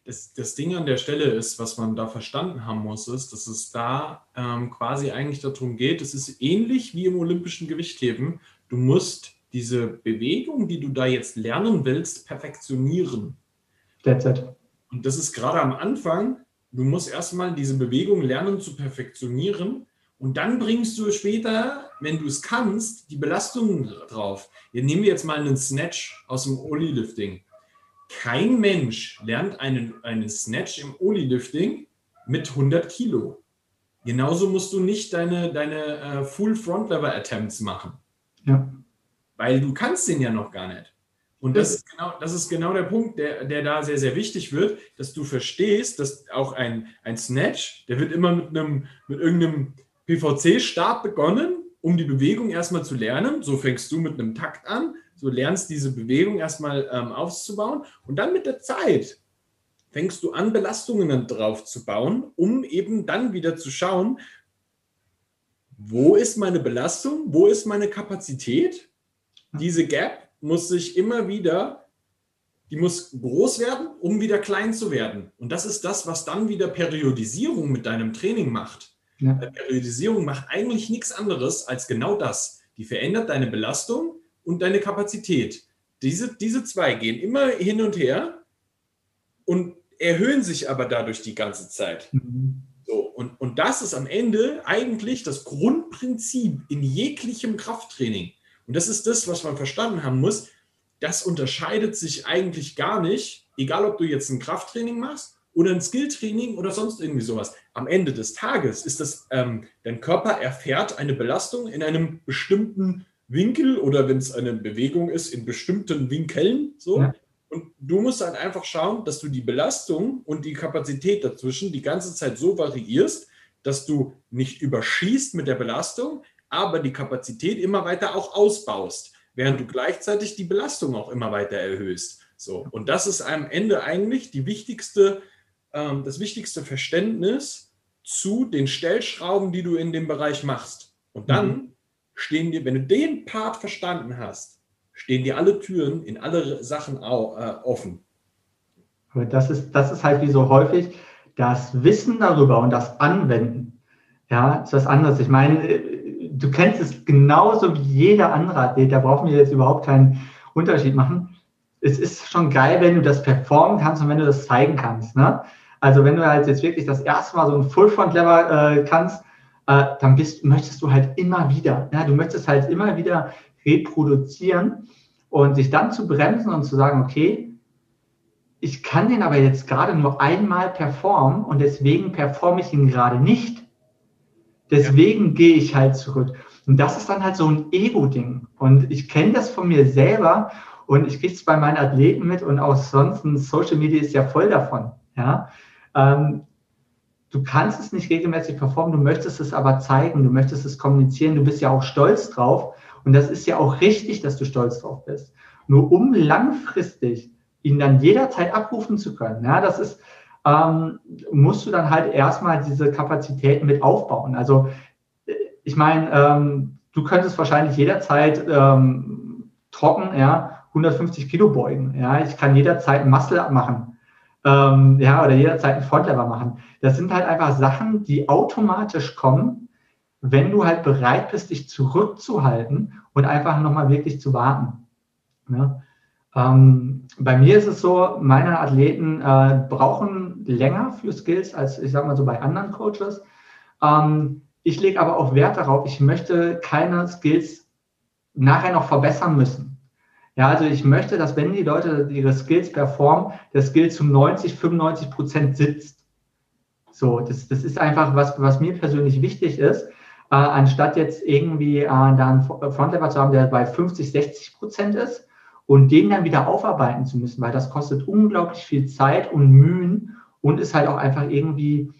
das, das Ding an der Stelle ist, was man da verstanden haben muss, ist, dass es da ähm, quasi eigentlich darum geht, es ist ähnlich wie im olympischen Gewichtheben. Du musst diese Bewegung, die du da jetzt lernen willst, perfektionieren. That's it. Und das ist gerade am Anfang, du musst erstmal diese Bewegung lernen zu perfektionieren und dann bringst du später, wenn du es kannst, die Belastungen drauf. Hier nehmen wir jetzt mal einen Snatch aus dem Oli-Lifting. Kein Mensch lernt einen, einen Snatch im Oli-Lifting mit 100 Kilo. Genauso musst du nicht deine, deine uh, Full Front Lever Attempts machen. Ja. Weil du kannst den ja noch gar nicht. Und das ist genau, das ist genau der Punkt, der, der da sehr, sehr wichtig wird, dass du verstehst, dass auch ein, ein Snatch, der wird immer mit einem, mit irgendeinem PVC-Stab begonnen, um die Bewegung erstmal zu lernen. So fängst du mit einem Takt an, so lernst diese Bewegung erstmal ähm, aufzubauen und dann mit der Zeit fängst du an, Belastungen drauf zu bauen, um eben dann wieder zu schauen, wo ist meine Belastung, wo ist meine Kapazität. Diese Gap muss sich immer wieder, die muss groß werden, um wieder klein zu werden. Und das ist das, was dann wieder Periodisierung mit deinem Training macht. Ja. Periodisierung macht eigentlich nichts anderes als genau das. Die verändert deine Belastung und deine Kapazität. Diese, diese zwei gehen immer hin und her und erhöhen sich aber dadurch die ganze Zeit. Mhm. So, und, und das ist am Ende eigentlich das Grundprinzip in jeglichem Krafttraining. Und das ist das, was man verstanden haben muss. Das unterscheidet sich eigentlich gar nicht, egal ob du jetzt ein Krafttraining machst oder ein Skilltraining oder sonst irgendwie sowas. Am Ende des Tages ist das, ähm, dein Körper erfährt eine Belastung in einem bestimmten Winkel oder wenn es eine Bewegung ist, in bestimmten Winkeln. So. Ja. Und du musst halt einfach schauen, dass du die Belastung und die Kapazität dazwischen die ganze Zeit so variierst, dass du nicht überschießt mit der Belastung, aber die Kapazität immer weiter auch ausbaust, während du gleichzeitig die Belastung auch immer weiter erhöhst. So, und das ist am Ende eigentlich die wichtigste, ähm, das wichtigste Verständnis zu den Stellschrauben, die du in dem Bereich machst. Und dann mhm. stehen dir, wenn du den Part verstanden hast, stehen dir alle Türen in alle Sachen äh, offen. Aber das ist, das ist halt wie so häufig das Wissen darüber und das Anwenden. Ja, ist was anderes. Ich meine, du kennst es genauso wie jeder andere Athlet, da brauchen wir jetzt überhaupt keinen Unterschied machen. Es ist schon geil, wenn du das performen kannst und wenn du das zeigen kannst. Ne? Also wenn du halt jetzt wirklich das erste Mal so ein Full Front Lever äh, kannst, äh, dann bist, möchtest du halt immer wieder. Ja? Du möchtest halt immer wieder reproduzieren und sich dann zu bremsen und zu sagen, okay, ich kann den aber jetzt gerade nur einmal performen und deswegen performe ich ihn gerade nicht. Deswegen ja. gehe ich halt zurück. Und das ist dann halt so ein Ego-Ding. Und ich kenne das von mir selber und ich kriege es bei meinen Athleten mit und auch sonst Social Media ist ja voll davon. Ja? Ähm, du kannst es nicht regelmäßig performen, du möchtest es aber zeigen, du möchtest es kommunizieren, du bist ja auch stolz drauf. Und das ist ja auch richtig, dass du stolz drauf bist. Nur um langfristig ihn dann jederzeit abrufen zu können, ja, das ist, ähm, musst du dann halt erstmal diese Kapazitäten mit aufbauen. Also äh, ich meine, ähm, du könntest wahrscheinlich jederzeit ähm, trocken, ja, 150 Kilo beugen. Ja, ich kann jederzeit Muscle abmachen. Ähm, ja, oder jederzeit einen Frontlever machen. Das sind halt einfach Sachen, die automatisch kommen, wenn du halt bereit bist, dich zurückzuhalten und einfach nochmal wirklich zu warten. Ja? Ähm, bei mir ist es so, meine Athleten äh, brauchen länger für Skills als, ich sage mal so, bei anderen Coaches. Ähm, ich lege aber auch Wert darauf, ich möchte keine Skills nachher noch verbessern müssen. Ja, also ich möchte, dass wenn die Leute ihre Skills performen, der Skill zu 90, 95 Prozent sitzt. So, das, das ist einfach was, was mir persönlich wichtig ist, äh, anstatt jetzt irgendwie äh, da einen Frontlever zu haben, der bei 50, 60 Prozent ist und den dann wieder aufarbeiten zu müssen, weil das kostet unglaublich viel Zeit und Mühen und ist halt auch einfach irgendwie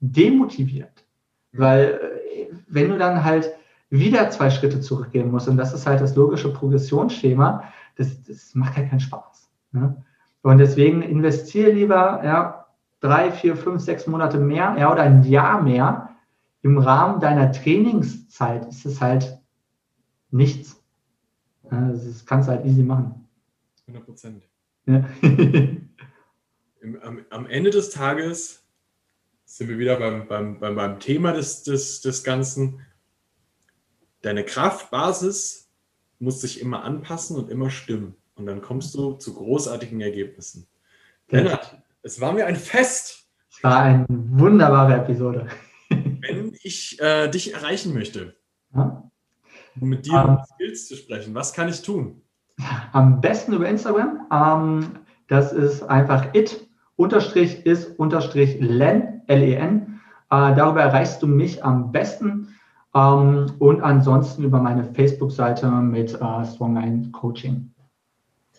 demotiviert. Weil äh, wenn du dann halt wieder zwei Schritte zurückgehen musst, und das ist halt das logische Progressionsschema, das, das macht halt keinen Spaß. Ne? Und deswegen investiere lieber ja, drei, vier, fünf, sechs Monate mehr ja, oder ein Jahr mehr. Im Rahmen deiner Trainingszeit ist es halt nichts. Das kannst du halt easy machen. 100 Prozent. Ja. am, am, Ende des Tages sind wir wieder beim, beim, beim, beim Thema des, des, des Ganzen. Deine Kraftbasis muss sich immer anpassen und immer stimmen. Und dann kommst du zu großartigen Ergebnissen. Lennart, es war mir ein Fest. Es war eine wunderbare Episode. Wenn ich äh, dich erreichen möchte, ja. um mit dir um, über Skills zu sprechen, was kann ich tun? Am besten über Instagram. Ähm, das ist einfach it unterstrich ist unterstrich len, L-E-N. Äh, darüber erreichst du mich am besten. Ähm, und ansonsten über meine Facebook-Seite mit äh, Strongline Coaching.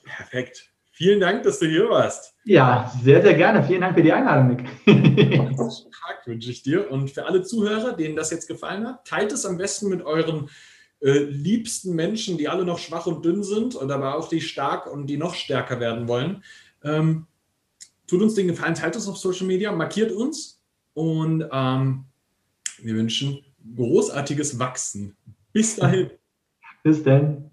Perfekt. Vielen Dank, dass du hier warst. Ja, sehr, sehr gerne. Vielen Dank für die Einladung, Nick. Tag wünsche ich dir. Und für alle Zuhörer, denen das jetzt gefallen hat, teilt es am besten mit euren äh, liebsten Menschen, die alle noch schwach und dünn sind und aber auch die stark und die noch stärker werden wollen. Ähm, tut uns den Gefallen, teilt es auf Social Media, markiert uns und ähm, wir wünschen großartiges Wachsen. Bis dahin. Bis dann.